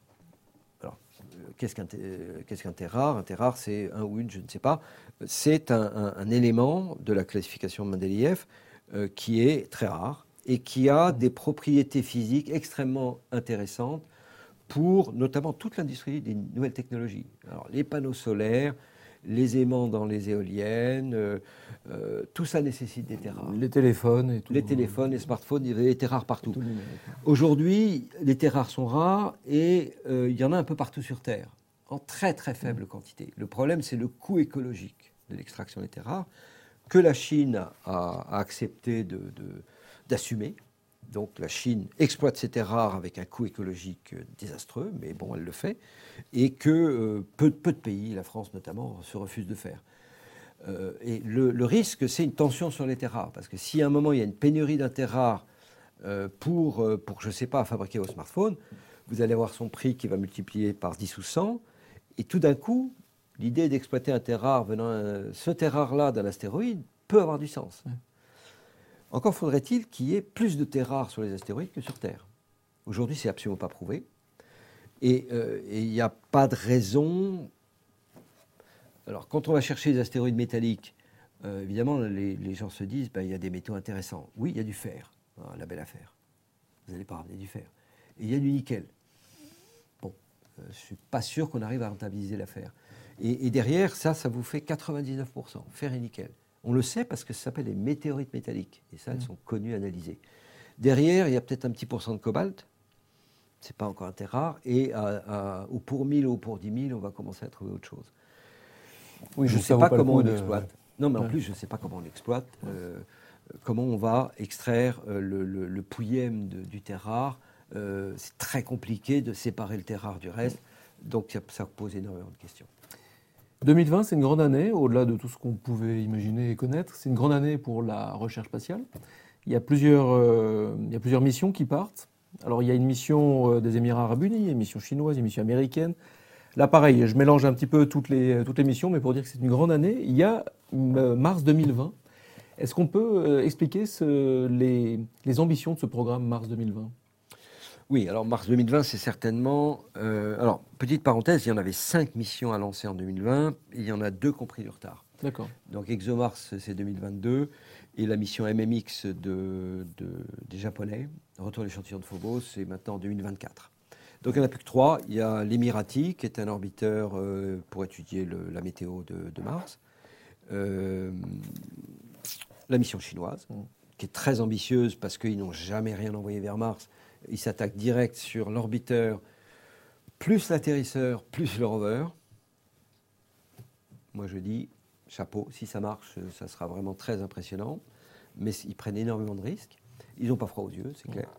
Alors, euh, qu'est-ce qu'un qu'est-ce qu'un terre rare? Un terre rare, c'est un ou une, je ne sais pas. C'est un, élément de la classification de Mendeleïev qui est très rare et qui a des propriétés physiques extrêmement intéressantes pour notamment toute l'industrie des nouvelles technologies. Alors, les panneaux solaires, les aimants dans les éoliennes, euh, euh, tout ça nécessite des terres rares.
Les téléphones et tout.
Les téléphones, les smartphones, il y avait des terres rares partout.
Le.
Aujourd'hui, les terres rares sont rares et euh, il y en a un peu partout sur Terre, en très très faible quantité. Le problème, c'est le coût écologique de l'extraction des terres rares que la Chine a, a accepté de- de- d'assumer. Donc la Chine exploite ces terres rares avec un coût écologique euh, désastreux, mais bon, elle le fait, et que euh, peu, de pays, la France notamment, se refusent de faire. Euh, et le, risque, c'est une tension sur les terres rares, parce que si à un moment il y a une pénurie d'un terre rare pour, je ne sais pas, fabriquer vos smartphones, vous allez avoir son prix qui va multiplier par 10 ou 100, et tout d'un coup, l'idée d'exploiter un terre rare venant, ce terre rare-là d'un astéroïde peut avoir du sens. Encore faudrait-il qu'il y ait plus de terres rares sur les astéroïdes que sur Terre. Aujourd'hui, c'est absolument pas prouvé. Et euh, il n'y a pas de raison. Alors, quand on va chercher les astéroïdes métalliques, euh, évidemment, les, gens se disent ben, il y a des métaux intéressants. Oui, il y a du fer, la belle affaire. Vous n'allez pas ramener du fer. Et il y a du nickel. Bon, euh, je ne suis pas sûr qu'on arrive à rentabiliser l'affaire. Et, et derrière, ça, ça vous fait 99%, fer et nickel. On le sait parce que ça s'appelle les météorites métalliques. Et ça, elles sont connues, analysées. Derrière, il y a peut-être un petit pourcent de cobalt. C'est pas encore un terre rare. Et à- à- ou pour 1000 ou pour 10 000, on va commencer à trouver autre chose.
Oui,
je ne
donc
sais pas comment on
de-
l'exploite. Non, mais en
Ouais.
plus, je ne sais pas comment on l'exploite. euh, comment on va extraire euh, le, le, le pouillème de- du terre rare. Euh, c'est très compliqué de séparer le terre rare du reste. Donc ça, ça pose énormément de questions.
2020, c'est une grande année, au-delà de tout ce qu'on pouvait imaginer et connaître. C'est une grande année pour la recherche spatiale. Il y a plusieurs, euh, il y a plusieurs missions qui partent. Alors, il y a une mission euh, des Émirats Arabes Unis, une mission chinoise, une mission américaine. Là, pareil, je mélange un petit peu toutes les, toutes les missions, mais pour dire que c'est une grande année. Il y a euh, mars 2020. Est-ce qu'on peut euh, expliquer les ambitions de ce programme Mars 2020
Oui, alors mars 2020, c'est certainement. euh, alors, petite parenthèse, il y en avait cinq missions à lancer en 2020, et il y en a deux qui ont pris du retard.
D'accord.
Donc ExoMars, c'est 2022, et la mission MMX de, de- des Japonais, retour à l'échantillon de Phobos, c'est maintenant en 2024. Donc il n'y en a plus que trois. Il y a l'Emirati, qui est un orbiteur euh, pour étudier le- la météo de, de Mars. Euh, la mission chinoise,
Mm.
qui est très ambitieuse parce qu'ils n'ont jamais rien envoyé vers Mars. Ils s'attaquent direct sur l'orbiteur, plus l'atterrisseur, plus le rover. Moi je dis, chapeau, si ça marche, ça sera vraiment très impressionnant. Mais ils prennent énormément de risques. Ils n'ont pas froid aux yeux, c'est clair.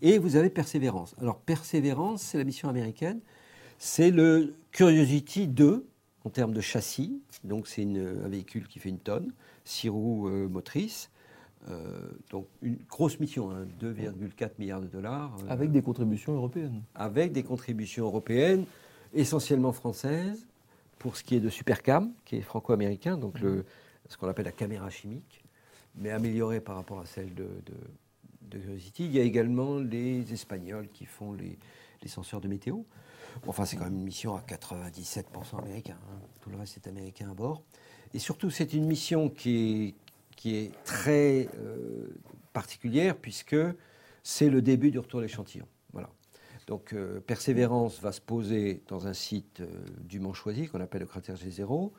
Et vous avez Persévérance. Alors Persévérance, c'est la mission américaine. C'est le Curiosity 2 en termes de châssis. Donc c'est un véhicule qui fait une tonne, six roues euh, motrices. Euh, donc une grosse mission, hein, 2,4 milliards de dollars. euh,
Avec des contributions européennes.
avec des contributions européennes, essentiellement françaises, pour ce qui est de Supercam, qui est franco-américain, donc le, ce qu'on appelle la caméra chimique, mais améliorée par rapport à celle de, de, de Curiosity. Il y a également les Espagnols qui font les, les senseurs de météo. Bon, Enfin, c'est quand même une mission à 97% américain. hein. Tout le reste est américain à bord. Et surtout, c'est une mission qui est, qui est très euh, particulière puisque c'est le début du retour à l'échantillon. Voilà. Donc euh, Persévérance va se poser dans un site euh, dûment choisi qu'on appelle le cratère G0.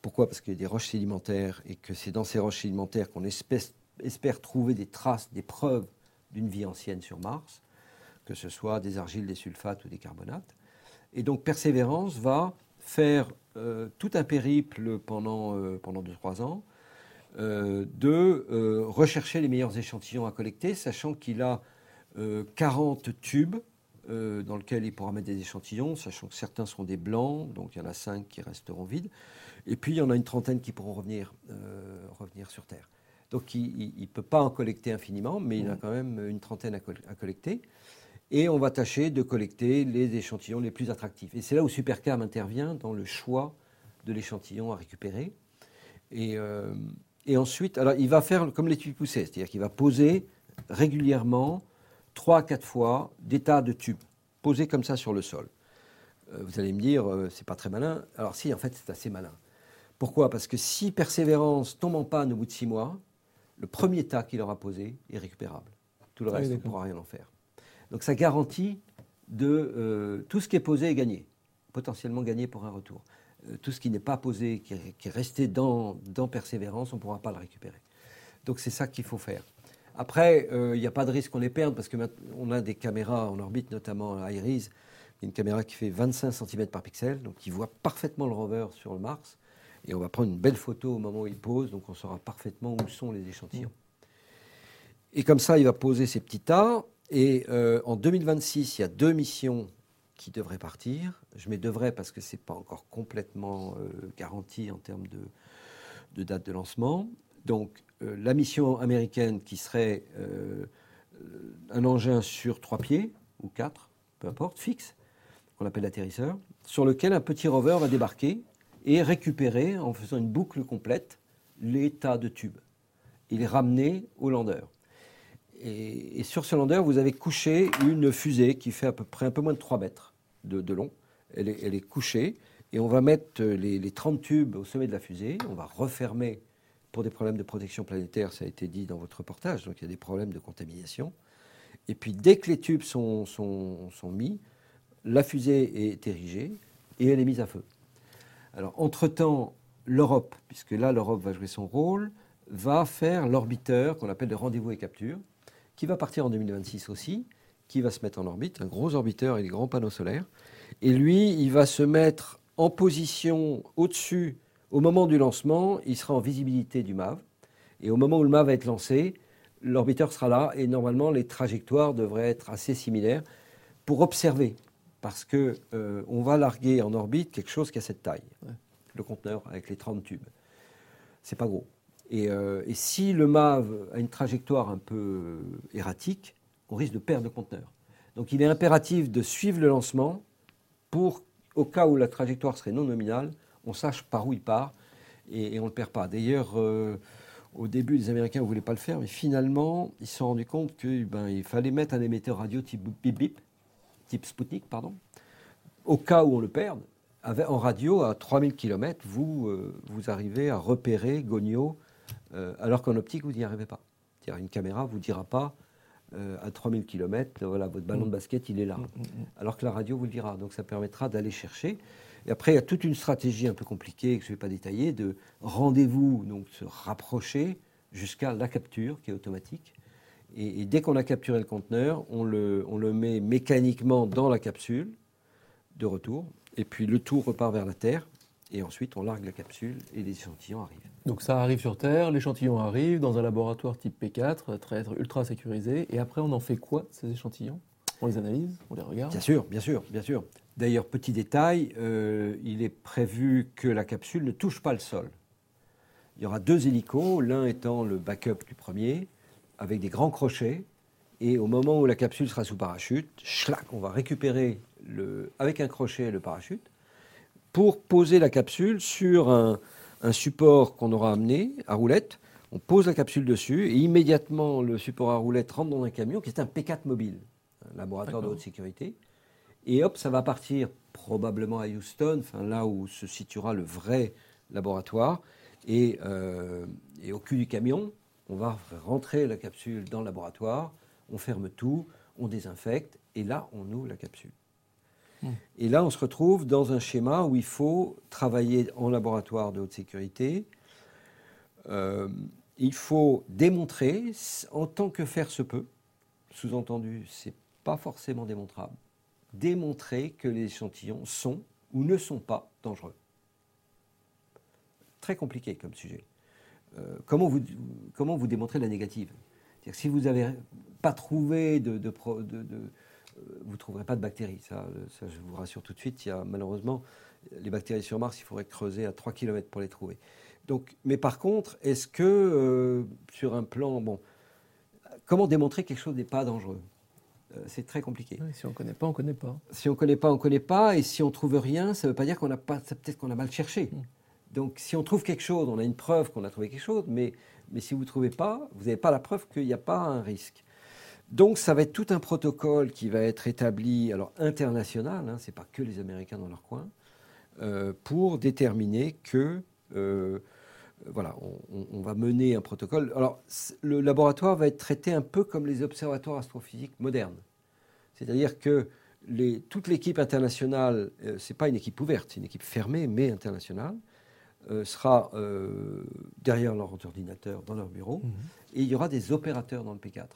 Pourquoi? Parce qu'il y a des roches sédimentaires et que c'est dans ces roches sédimentaires qu'on espère, trouver des traces, des preuves d'une vie ancienne sur Mars, que ce soit des argiles, des sulfates ou des carbonates. Et donc Persévérance va faire euh, tout un périple pendant, euh, pendant 2-3 ans de euh, rechercher les meilleurs échantillons à collecter, sachant qu'il a euh, 40 tubes euh, dans lesquels il pourra mettre des échantillons, sachant que certains seront des blancs, donc il y en a 5 qui resteront vides, et puis il y en a une trentaine qui pourront revenir, euh, revenir sur Terre. Donc il ne peut pas en collecter infiniment, mais il a quand même une trentaine à, col- à collecter. Et on va tâcher de collecter les échantillons les plus attractifs. Et c'est là où Supercam intervient dans le choix de l'échantillon à récupérer. Et, euh, et ensuite, alors il va faire comme l'étude poussée, c'est-à-dire qu'il va poser régulièrement, trois à quatre fois, des tas de tubes, posés comme ça sur le sol. Euh, vous allez me dire, euh, c'est pas très malin. Alors si, en fait, c'est assez malin. Pourquoi? Parce que si Persévérance tombe en panne au bout de six mois, le premier tas qu'il aura posé est récupérable. Tout le
Ah
reste, on ne pourra rien en faire. Donc ça garantit de euh, tout ce qui est posé est gagné, potentiellement gagné pour un retour. Euh, tout ce qui n'est pas posé, qui est, qui est resté dans, dans Persévérance, on ne pourra pas le récupérer. Donc c'est ça qu'il faut faire. Après, euh, il n'y a pas de risque qu'on les perde parce qu'on a des caméras en orbite, notamment à Iris, une caméra qui fait 25 cm par pixel, donc qui voit parfaitement le rover sur le Mars. Et on va prendre une belle photo au moment où il pose, donc on saura parfaitement où sont les échantillons. Et comme ça, il va poser ses petits tas. Et euh, en 2026, il y a deux missions qui devraient partir. Je mets devrais parce que ce n'est pas encore complètement euh, garanti en termes de, date de lancement. Donc, euh, la mission américaine qui serait euh, un engin sur trois pieds, ou quatre, peu importe, fixe, qu'on appelle l'atterrisseur, sur lequel un petit rover va débarquer et récupérer, en faisant une boucle complète, les tas de tubes. Et les ramener au lander. Et, sur ce lander, vous avez couché une fusée qui fait à peu près un peu moins de 3 mètres de long. Elle est, couchée et on va mettre les, les 30 tubes au sommet de la fusée. On va refermer pour des problèmes de protection planétaire, ça a été dit dans votre reportage, donc il y a des problèmes de contamination. Et puis dès que les tubes sont, sont, sont mis, la fusée est érigée et elle est mise à feu. Alors entre-temps, l'Europe, puisque là l'Europe va jouer son rôle, va faire l'orbiteur qu'on appelle le rendez-vous et capture, qui va partir en 2026 aussi, qui va se mettre en orbite, un gros orbiteur et des grands panneaux solaires. Et lui, il va se mettre en position au-dessus. Au moment du lancement, il sera en visibilité du MAV. Et au moment où le MAV va être lancé, l'orbiteur sera là et normalement les trajectoires devraient être assez similaires pour observer. Parce qu'on euh, on va larguer en orbite quelque chose qui a cette taille, le conteneur avec les 30 tubes. C'est pas gros. Et, euh, et si le MAV a une trajectoire un peu euh, erratique, on risque de perdre le conteneur. Donc il est impératif de suivre le lancement pour, au cas où la trajectoire serait non nominale, on sache par où il part et, on ne le perd pas. D'ailleurs, euh, au début, les Américains ne voulaient pas le faire, mais finalement, ils se sont rendus compte qu'il ben, fallait mettre un émetteur radio type bip bip, type Sputnik, pardon, au cas où on le perde. En radio, à 3000 km, vous, euh, vous arrivez à repérer Gogno, euh, alors qu'en optique, vous n'y arrivez pas. Une caméra ne vous dira pas euh, à 3000 km, voilà, votre ballon de basket, il est là. Alors que la radio vous le dira. Donc ça permettra d'aller chercher. Et après, il y a toute une stratégie un peu compliquée que je ne vais pas détailler, de rendez-vous, donc se rapprocher jusqu'à la capture qui est automatique. Et, et dès qu'on a capturé le conteneur, on le, on le met mécaniquement dans la capsule de retour. Et puis le tour repart vers la Terre. Et ensuite, on largue la capsule et les échantillons arrivent.
Donc ça arrive sur Terre, l'échantillon arrive dans un laboratoire type P4, très ultra sécurisé, et après on en fait quoi ces échantillons? On les analyse, on les regarde?
Bien sûr, bien sûr, bien sûr. D'ailleurs, petit détail, euh, il est prévu que la capsule ne touche pas le sol. Il y aura deux hélicos, l'un étant le backup du premier, avec des grands crochets. Et au moment où la capsule sera sous parachute, schlac, on va récupérer le, avec un crochet le parachute pour poser la capsule sur un, un support qu'on aura amené à roulette. On pose la capsule dessus et immédiatement le support à roulette rentre dans un camion qui est un P4 mobile, un laboratoire de haute sécurité. Et hop, ça va partir probablement à Houston, enfin là où se situera le vrai laboratoire. Et, euh, et au cul du camion, on va rentrer la capsule dans le laboratoire, on ferme tout, on désinfecte et là, on ouvre la capsule. Et là, on se retrouve dans un schéma où il faut travailler en laboratoire de haute sécurité. Euh, il faut démontrer, en tant que faire se peut, sous-entendu, c'est pas forcément démontrable, démontrer que les échantillons sont ou ne sont pas dangereux. Très compliqué comme sujet. Euh, comment, vous, comment vous la négative? Si vous n'avez pas trouvé de, vous ne trouverez pas de bactéries. Ça, euh, ça, je vous rassure tout de suite. Il y a malheureusement les bactéries sur Mars, il faudrait creuser à 3 km pour les trouver. Donc, mais par contre, est-ce que euh, sur un plan, bon, comment démontrer que quelque chose n'est pas dangereux? Euh, C'est très compliqué.
Si on ne connaît pas, on ne connaît pas.
Si on ne connaît pas, on ne connaît pas. Et si on trouve rien, ça ne veut pas dire qu'on n'a pas. Peut-être qu'on a mal cherché.
Mm.
Donc, si on trouve quelque chose, on a une preuve qu'on a trouvé quelque chose. Mais, mais si vous ne trouvez pas, vous n'avez pas la preuve qu'il n'y a pas un risque. Donc, ça va être tout un protocole qui va être établi, alors international, hein, ce n'est pas que les Américains dans leur coin, euh, pour déterminer que. euh, voilà, on, va mener un protocole. Alors, le laboratoire va être traité un peu comme les observatoires astrophysiques modernes. C'est-à-dire que les- toute l'équipe internationale, euh, ce n'est pas une équipe ouverte, c'est une équipe fermée mais internationale, sera derrière leur ordinateur dans leur bureau, et il y aura des opérateurs dans le P4.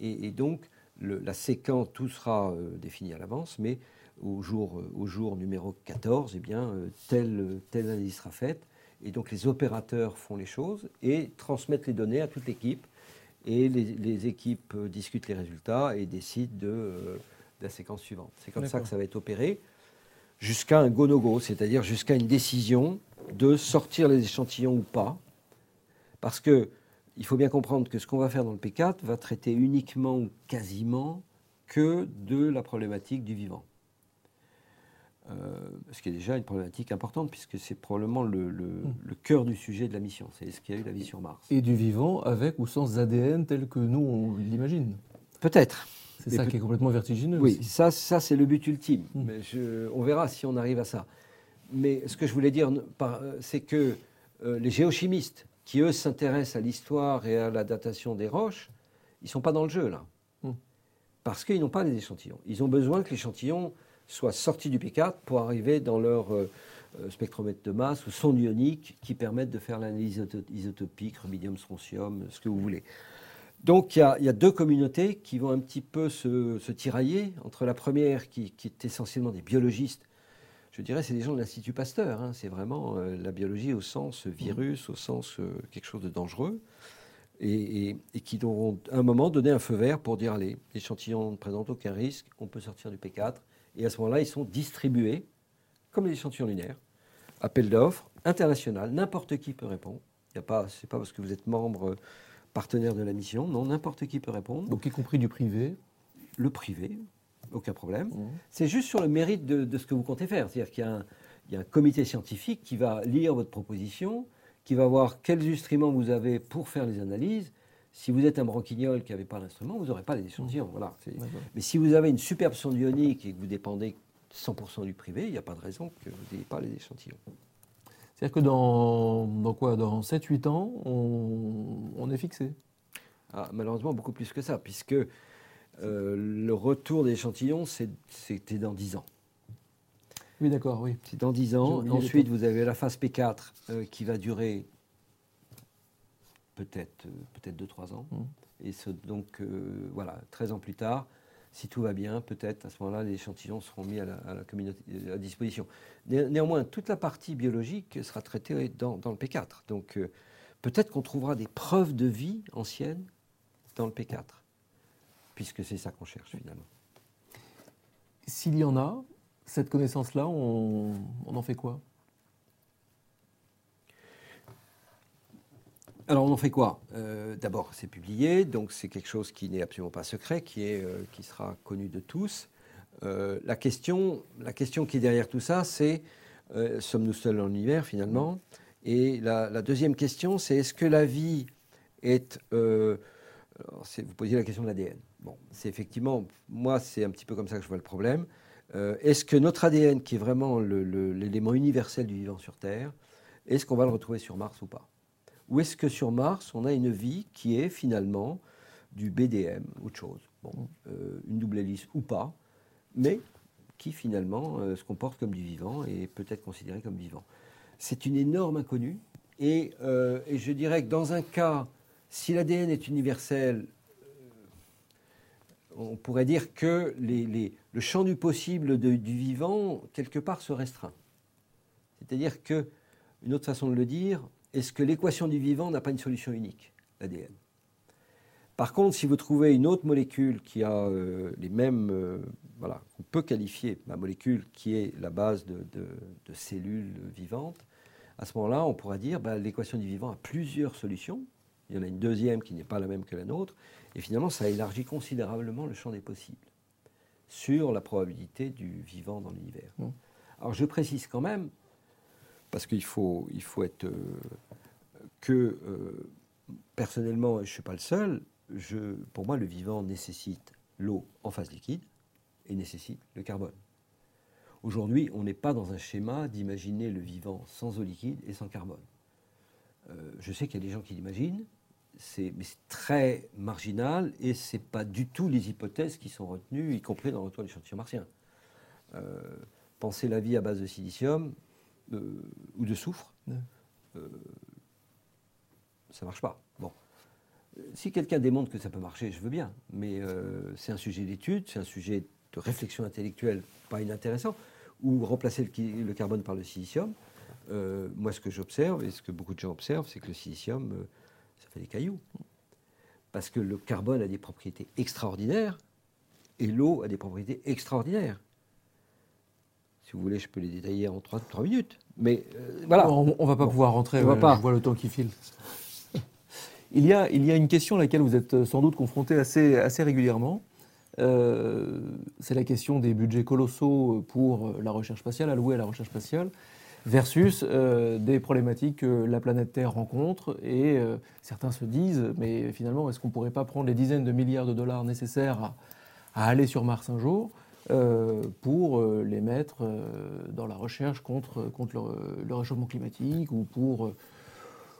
Et, et donc, le- la séquence, tout sera euh, défini à l'avance, mais au jour, euh, au jour numéro 14, eh bien, euh, telle, telle analyse sera faite. Et donc, les opérateurs font les choses et transmettent les données à toute l'équipe. Et les, les équipes euh, discutent les résultats et décident de, de la séquence suivante. C'est comme ça que ça va être opéré jusqu'à un go-no-go, c'est-à-dire jusqu'à une décision de sortir les échantillons ou pas. Parce que il faut bien comprendre que ce qu'on va faire dans le P4 va traiter uniquement ou quasiment que de la problématique du vivant. Euh, ce qui est déjà une problématique importante, puisque c'est probablement le, le- le cœur du sujet de la mission. C'est est-ce qu'il y a eu la vie sur Mars
Et du vivant avec ou sans ADN tel que nous, on l'imagine.
Peut-être.
C'est ça
peut-
qui est complètement vertigineux
Oui,
aussi.
ça, ça c'est le but ultime.
Mm.
Mais je- on verra si on arrive à ça. Mais ce que je voulais dire, euh, c'est que euh, les géochimistes, qui eux s'intéressent à l'histoire et à la datation des roches, ils ne sont pas dans le jeu là.
Mm.
Parce qu'ils n'ont pas les échantillons. Ils ont besoin que l'échantillon soit sorti du P4 pour arriver dans leur euh, euh, spectromètre de masse ou sonde ionique qui permettent de faire l'analyse isoto- isotopique, rubidium, strontium, ce que vous voulez. Donc il y, a, il y a deux communautés qui vont un petit peu se, se tirailler entre la première qui, qui est essentiellement des biologistes. Je dirais c'est des gens de l'Institut Pasteur. hein. C'est vraiment euh, la biologie au sens virus, au sens euh, quelque chose de dangereux. Et, et- et qui auront à un moment donné un feu vert pour dire allez, l'échantillon ne présente aucun risque, on peut sortir du P4. Et à ce moment-là, ils sont distribués comme les échantillons lunaires. Appel d'offres international, n'importe qui peut répondre. Ce n'est pas parce que vous êtes membre euh, partenaire de la mission, non, n'importe qui peut répondre.
Donc y compris du privé?
Le privé, aucun problème.
Mhm.
C'est juste sur le mérite de, de ce que vous comptez faire. C'est-à-dire qu'il y a, un, il y a un comité scientifique qui va lire votre proposition, qui va voir quels instruments vous avez pour faire les analyses. Si vous êtes un branquignol qui n'avait pas l'instrument, vous n'aurez pas les échantillons. Voilà, c'est-
D'accord.
Mais si vous avez une superbe sonde ionique et que vous dépendez 100% du privé, il n'y a pas de raison que vous n'ayez pas les échantillons.
C'est-à-dire que dans, dans quoi? Dans 7-8 ans, on, on est fixé?
Ah, malheureusement, beaucoup plus que ça, puisque euh, le retour des échantillons, c'était dans 10 ans.
Oui, d'accord, oui.
C'est dans 10
J'ai
ans. Ensuite, vous avez la phase P4 euh, qui va durer peut-être euh, peut-être 2-3 ans.
Mhm.
Et ce- donc, euh, voilà, 13 ans plus tard, si tout va bien, peut-être à ce moment-là, les échantillons seront mis à la, à la communauté à disposition. Né- néanmoins, toute la partie biologique sera traitée dans, dans le P4. Donc, euh, peut-être qu'on trouvera des preuves de vie anciennes dans le P4, puisque c'est ça qu'on cherche finalement.
S'il y en a, cette connaissance-là, on, on en fait quoi?
Alors on en fait quoi? Euh, D'abord, c'est publié, donc c'est quelque chose qui n'est absolument pas secret, qui, est, euh, qui sera connu de tous. Euh, la, question, la question qui est derrière tout ça, c'est sommes-nous seuls dans l'univers finalement? Et la, la deuxième question, c'est est-ce que la vie est... vous posiez la question de l'ADN. Bon, c'est effectivement, moi, c'est un petit peu comme ça que je vois le problème. Euh, est-ce que notre ADN, qui est vraiment l'élément universel du vivant sur Terre, est-ce qu'on va le retrouver sur Mars ou pas? Ou est-ce que sur Mars, on a une vie qui est finalement du BDM, autre chose? Euh, une double hélice ou pas, mais qui finalement euh, se comporte comme du vivant et peut être considéré comme vivant. C'est une énorme inconnue. Et, je dirais que dans un cas, si l'ADN est universel, on pourrait dire que le champ du possible du vivant, quelque part, se restreint. C'est-à-dire que, une autre façon de le dire, est-ce que l'équation du vivant n'a pas une solution unique, l'ADN Par contre, si vous trouvez une autre molécule qui a euh, les mêmes, euh, voilà, qu'on peut qualifier la molécule qui est la base de, cellules vivantes, à ce moment-là, on pourra dire bah, l'équation du vivant a plusieurs solutions. Il y en a une deuxième qui n'est pas la même que la nôtre, et finalement, ça élargit considérablement le champ des possibles sur la probabilité du vivant dans l'univers.
Mm.
Alors, je précise quand même, parce qu'il faut, il faut être euh, que euh, personnellement, je ne suis pas le seul. Je, pour moi, le vivant nécessite l'eau en phase liquide et nécessite le carbone. Aujourd'hui, on n'est pas dans un schéma d'imaginer le vivant sans eau liquide et sans carbone. Euh, je sais qu'il y a des gens qui l'imaginent, c'est- très marginal et ce n'est pas du tout les hypothèses qui sont retenues, y compris dans le retour d'échantillons martiens. Euh, penser la vie à base de silicium euh, ou de soufre,
Ouais.
euh, ça ne marche pas. Bon. Si quelqu'un démontre que ça peut marcher, je veux bien, mais c'est un sujet d'étude, c'est un sujet de réflexion intellectuelle pas inintéressant, ou remplacer le, carbone par le silicium. Moi, ce que j'observe, et ce que beaucoup de gens observent, c'est que le silicium, ça fait des cailloux. Parce que le carbone a des propriétés extraordinaires, et l'eau a des propriétés extraordinaires. Si vous voulez, je peux les détailler en 3, minutes. Mais euh, voilà.
On ne va pas
Bon.
pouvoir rentrer,
On va
ouais,
pas.
je vois le temps qui file. Il y, a, il y a une question à laquelle vous êtes sans doute confronté assez, assez régulièrement. Euh, c'est la question des budgets colossaux pour la recherche spatiale, alloués à la recherche spatiale, versus euh, des problématiques que la planète Terre rencontre. Et euh, certains se disent, mais finalement, est-ce qu'on ne pourrait pas prendre les dizaines de milliards de dollars nécessaires à, à aller sur Mars un jour euh, pour les mettre dans la recherche contre, contre le, le réchauffement climatique ou pour,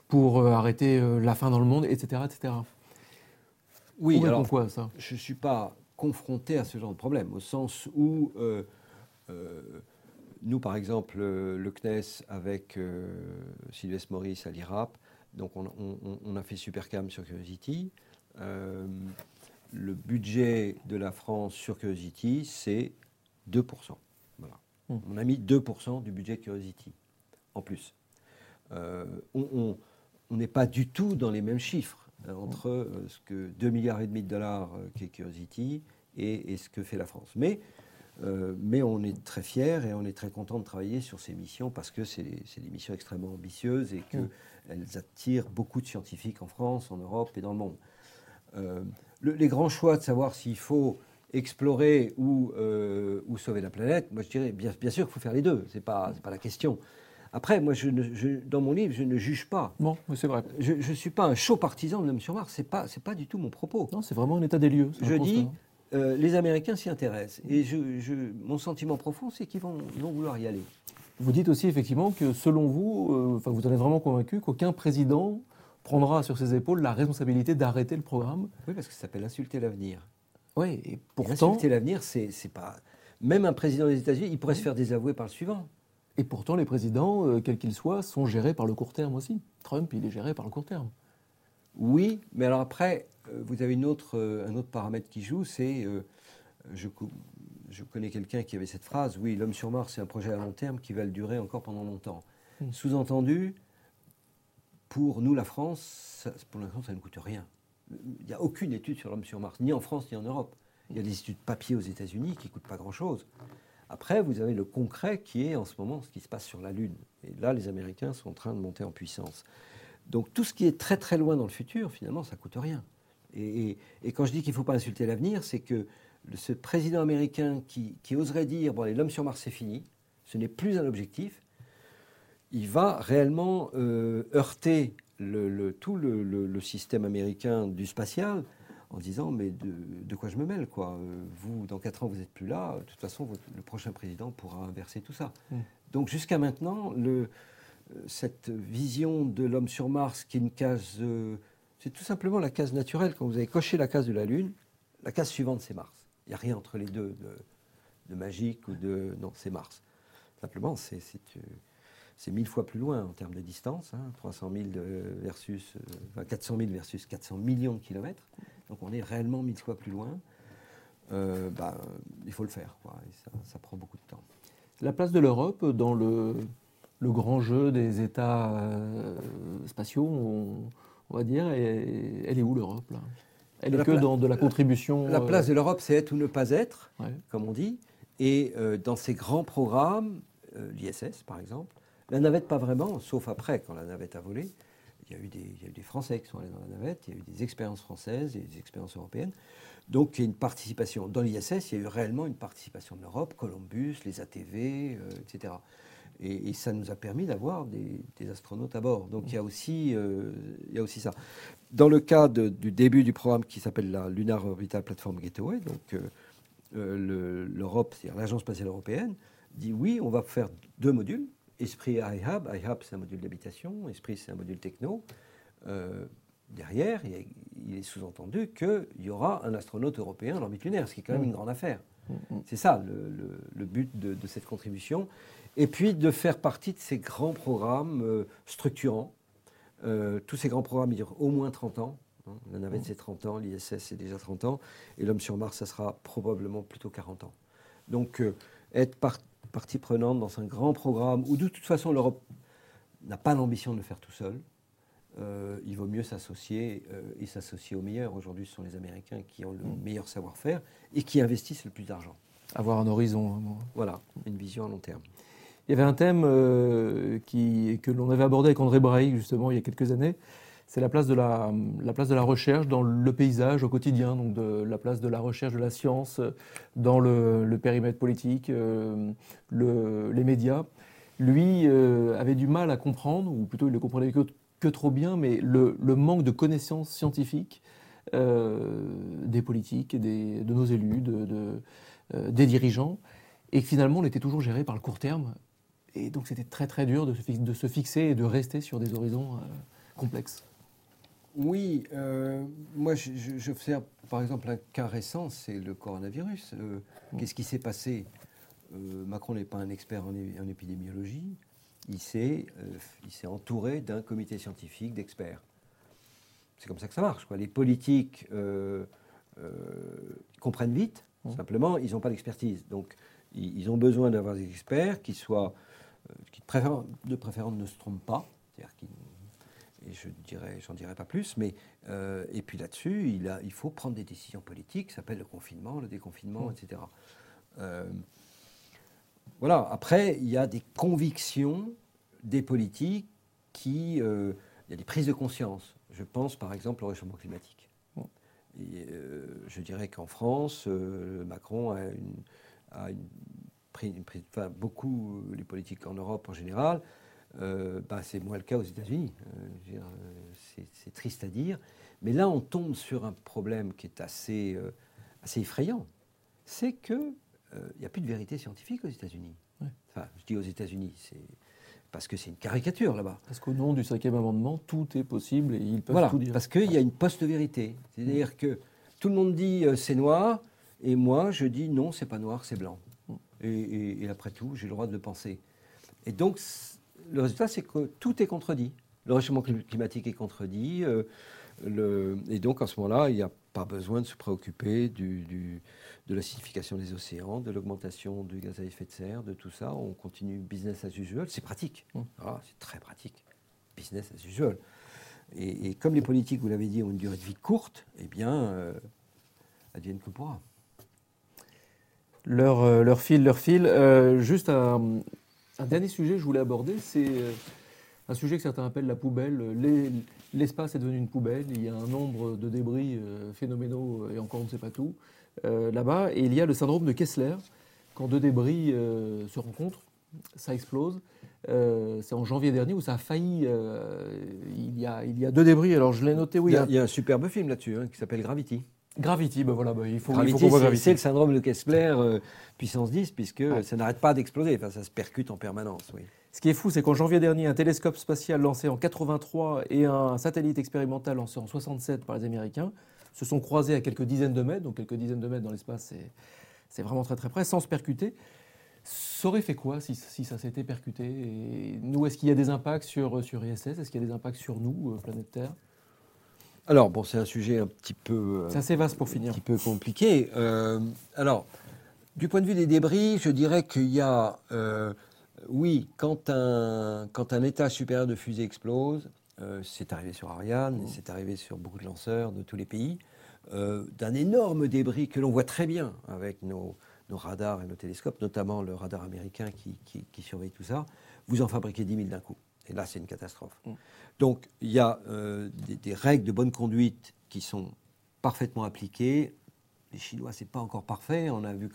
pour arrêter la faim dans le monde, etc. etc.
Oui, alors,
quoi ça?
je ne suis pas confronté à ce genre de problème, au sens où nous, par exemple, euh, le CNES avec euh, Sylvestre Maurice à l'IRAP, donc on, on- on a fait Supercam sur Curiosity. Euh, le budget de la France sur Curiosity, c'est 2%. Voilà.
Hmm.
On a mis 2% du budget de Curiosity en plus. Euh, on- n'est pas du tout dans les mêmes chiffres euh, entre euh, ce que 2 milliards et demi de dollars euh, qu'est Curiosity et, et ce que fait la France. Mais, euh, mais on est très fiers et on est très content de travailler sur ces missions parce que c'est des, missions extrêmement ambitieuses et
Mm.
qu'elles attirent beaucoup de scientifiques en France, en Europe et dans le monde. Euh, le- les grands choix de savoir s'il faut explorer ou, euh, ou sauver la planète, moi je dirais bien, bien sûr qu'il faut faire les deux, ce n'est pas, pas la question. Après, moi, je ne- je- dans mon livre, je ne juge pas.
Bon, oui, c'est vrai.
Je ne suis pas un chaud partisan de l'homme sur Mars, ce n'est pas, du tout mon propos.
Non, c'est vraiment un état des lieux.
Je dis, euh, les Américains s'y intéressent. Et je, je- mon sentiment profond, c'est qu'ils vont, vouloir y aller.
Vous dites aussi effectivement que selon vous, euh, vous en êtes vraiment convaincu qu'aucun président prendra sur ses épaules la responsabilité d'arrêter le programme.
Oui, parce que ça s'appelle insulter l'avenir.
Oui, et
Et
pourtant,
Insulter l'avenir, c'est pas. Même un président des États-Unis, il pourrait se faire désavouer par le suivant.
et pourtant les présidents, euh, quels qu'ils soient, sont gérés par le court terme aussi. Trump, il est géré par le court terme.
Oui, mais alors après, vous avez une autre, euh, un autre paramètre qui joue, c'est. euh, je, co- je connais quelqu'un qui avait cette phrase oui, l'homme sur Mars, c'est un projet à long terme qui va le durer encore pendant longtemps.
Hmm.
Sous-entendu, pour nous, la France, ça- pour l'instant, ça ne coûte rien. Il n'y a aucune étude sur l'homme sur Mars, ni en France, ni en Europe. Il y a des études papier aux États-Unis qui ne coûtent pas grand-chose. Après, vous avez le concret qui est en ce moment ce qui se passe sur la Lune. Et là, les Américains sont en train de monter en puissance. Donc tout ce qui est très très loin dans le futur, finalement, ça coûte rien. Et, et- et quand je dis qu'il ne faut pas insulter l'avenir, c'est que ce président américain qui, qui oserait dire bon, l'homme sur Mars c'est fini, ce n'est plus un objectif, il va réellement euh, heurter le- le- tout le, système américain du spatial en disant mais de, de quoi je me mêle quoi? Euh, Vous, dans quatre ans, vous n'êtes plus là. De toute façon, votre- le prochain président pourra inverser tout ça.
Mm.
Donc jusqu'à maintenant, euh, cette vision de l'homme sur Mars qui est une case euh, C'est tout simplement la case naturelle. Quand vous avez coché la case de la Lune, la case suivante, c'est Mars. Il n'y a rien entre les deux de, magique ou de... Non, c'est Mars. Simplement, c'est c'est mille fois plus loin en termes de distance, 300 000 versus, 400 000 versus 400 millions de kilomètres. Donc on est réellement mille fois plus loin. Euh, bah, il faut le faire, ça, prend beaucoup de temps.
La place de l'Europe dans le, grand jeu des États euh, spatiaux, va dire, elle est où l'Europe là? Elle est que dans de la contribution
La place de l'Europe, c'est être ou ne pas être, comme on dit. Et euh, dans ces grands programmes, l'ISS par exemple, la navette, pas vraiment, sauf après, quand la navette a volé. Il y, a eu des, il y a eu des Français qui sont allés dans la navette, il y a eu des expériences françaises, et des expériences européennes. Donc il y a une participation. Dans l'ISS, il y a eu réellement une participation de l'Europe, Columbus, les ATV, euh, etc. Et, ça nous a permis d'avoir des, astronautes à bord. Donc il y, a aussi, euh, il y a aussi ça. Dans le cas du début du programme qui s'appelle la Lunar Orbital Platform Gateway, donc euh, l'Europe, c'est-à-dire l'Agence spatiale européenne, dit oui, on va faire deux modules. Esprit iHub, iHub c'est un module d'habitation, Esprit c'est un module techno. Euh, derrière, il, est sous-entendu qu'il y aura un astronaute européen dans l'orbite lunaire, ce qui est quand même une grande affaire. C'est ça le, but de, cette contribution. Et puis de faire partie de ces grands programmes euh, structurants. Euh, tous ces grands programmes, ils durent au moins 30 ans. Hein. La navette, c'est 30 ans, l'ISS, c'est déjà 30 ans. Et l'homme sur Mars, ça sera probablement plutôt 40 ans. Donc, être parti partie prenante dans un grand programme où de toute façon l'Europe n'a pas l'ambition de le faire tout seul. Euh, il vaut mieux s'associer euh, et s'associer au meilleur. Aujourd'hui, ce sont les Américains qui ont le mm. meilleur savoir-faire et qui investissent le plus d'argent.
Avoir un horizon.
Voilà, une vision à long terme.
Il y avait un thème euh, que l'on avait abordé avec André Braille, justement, il y a quelques années, c'est la place de la, recherche dans le paysage au quotidien, donc la place de la recherche de la science dans le, périmètre politique, euh, le, les médias. Lui euh, avait du mal à comprendre, ou plutôt il ne comprenait que, que trop bien, mais le, manque de connaissances scientifiques euh, des politiques, de nos élus, de, de, des dirigeants, et finalement on était toujours géré par le court terme. Et donc c'était très très dur de se, de se, fixer et de rester sur des horizons complexes.
Oui, euh, moi j'observe par exemple un cas récent, c'est le coronavirus. Euh, mm. Qu'est-ce qui s'est passé? Euh, Macron n'est pas un expert en, épidémiologie. Il s'est entouré d'un comité scientifique d'experts. C'est comme ça que ça marche. Quoi. Les politiques comprennent vite, mm. simplement, ils n'ont pas d'expertise. Donc, ils, ont besoin d'avoir des experts qui soient, qui de préférence ne se trompent pas, c'est-à-dire qui et je dirais, j'en dirai pas plus, mais euh, et puis là-dessus, il, a, il faut prendre des décisions politiques, ça s'appelle le confinement, le déconfinement, etc. Euh, voilà. Après, il y a des convictions des politiques qui, euh, il y a des prises de conscience. Je pense par exemple au réchauffement climatique. Et, je dirais qu'en France, Macron a une, a une, enfin, beaucoup les politiques en Europe en général euh, bah, c'est moins le cas aux États-Unis. Euh, euh, c'est triste à dire. Mais là, on tombe sur un problème qui est assez, assez effrayant. C'est qu'il n'y a plus de vérité scientifique aux États-Unis. Enfin, je dis aux États-Unis, c'est parce que c'est une caricature là-bas.
Parce qu'au nom du cinquième amendement, tout est possible et ils peuvent
voilà,
tout dire.
Parce qu'il y a une post-vérité. C'est-à-dire mm. que tout le monde dit c'est noir, et moi je dis non, c'est pas noir, c'est blanc. Et, et, après tout, j'ai le droit de le penser. Et donc, le résultat, c'est que tout est contredit. Le réchauffement climatique est contredit. Euh, le, et donc, en ce moment-là, il n'y a pas besoin de se préoccuper du, de l'acidification des océans, de l'augmentation du gaz à effet de serre, de tout ça. On continue business as usual. C'est pratique. Mmh. Ah, c'est très pratique. Business as usual. Et, comme les politiques, vous l'avez dit, ont une durée de vie courte, eh bien, euh, advienne que pourra.
Leur, euh, leur fil, leur fil. Euh, juste un dernier sujet que je voulais aborder, c'est euh, un sujet que certains appellent la poubelle. L'espace est devenu une poubelle. Il y a un nombre de débris phénoménaux, et encore on ne sait pas tout, euh, là-bas. Et il y a le syndrome de Kessler. Quand deux débris se rencontrent, ça explose. c'est en janvier dernier où ça a failli. il, y a, il y a deux débris. Alors je l'ai noté, oui.
Il y, a, un superbe film là-dessus hein, qui s'appelle Gravity.
Gravity, ben voilà, ben il faut, il faut
Gravity,
qu'on voit
c'est-
Gravity.
c'est le syndrome de Kessler euh, puissance 10, puisque ça n'arrête pas d'exploser. Enfin, ça se percute en permanence. Oui.
Ce qui est fou, c'est qu'en janvier dernier, un télescope spatial lancé en 83 et un satellite expérimental lancé en 67 par les Américains se sont croisés à quelques dizaines de mètres, donc quelques dizaines de mètres dans l'espace, c'est- c'est vraiment très très près, sans se percuter. Ça aurait fait quoi si, si ça s'était percuté? Et Nous, est-ce qu'il y a des impacts sur, sur ISS Est-ce qu'il y a des impacts sur nous, euh, planète Terre?
Alors, bon, c'est un sujet un petit peu. euh,
C'est assez vaste pour
un
finir.
petit peu compliqué. Euh, alors, du point de vue des débris, je dirais qu'il y a, euh, oui, quand un, quand un étage supérieur de fusée explose, euh, c'est arrivé sur Ariane, et c'est arrivé sur beaucoup de lanceurs de tous les pays, d'un énorme débris que l'on voit très bien avec nos, nos radars et nos télescopes, notamment le radar américain qui, qui- qui surveille tout ça, vous en fabriquez 10 000 d'un coup. Et là, c'est une catastrophe.
Mm.
Donc, il y a euh, des, des règles de bonne conduite qui sont parfaitement appliquées. Les Chinois, c'est pas encore parfait. On a vu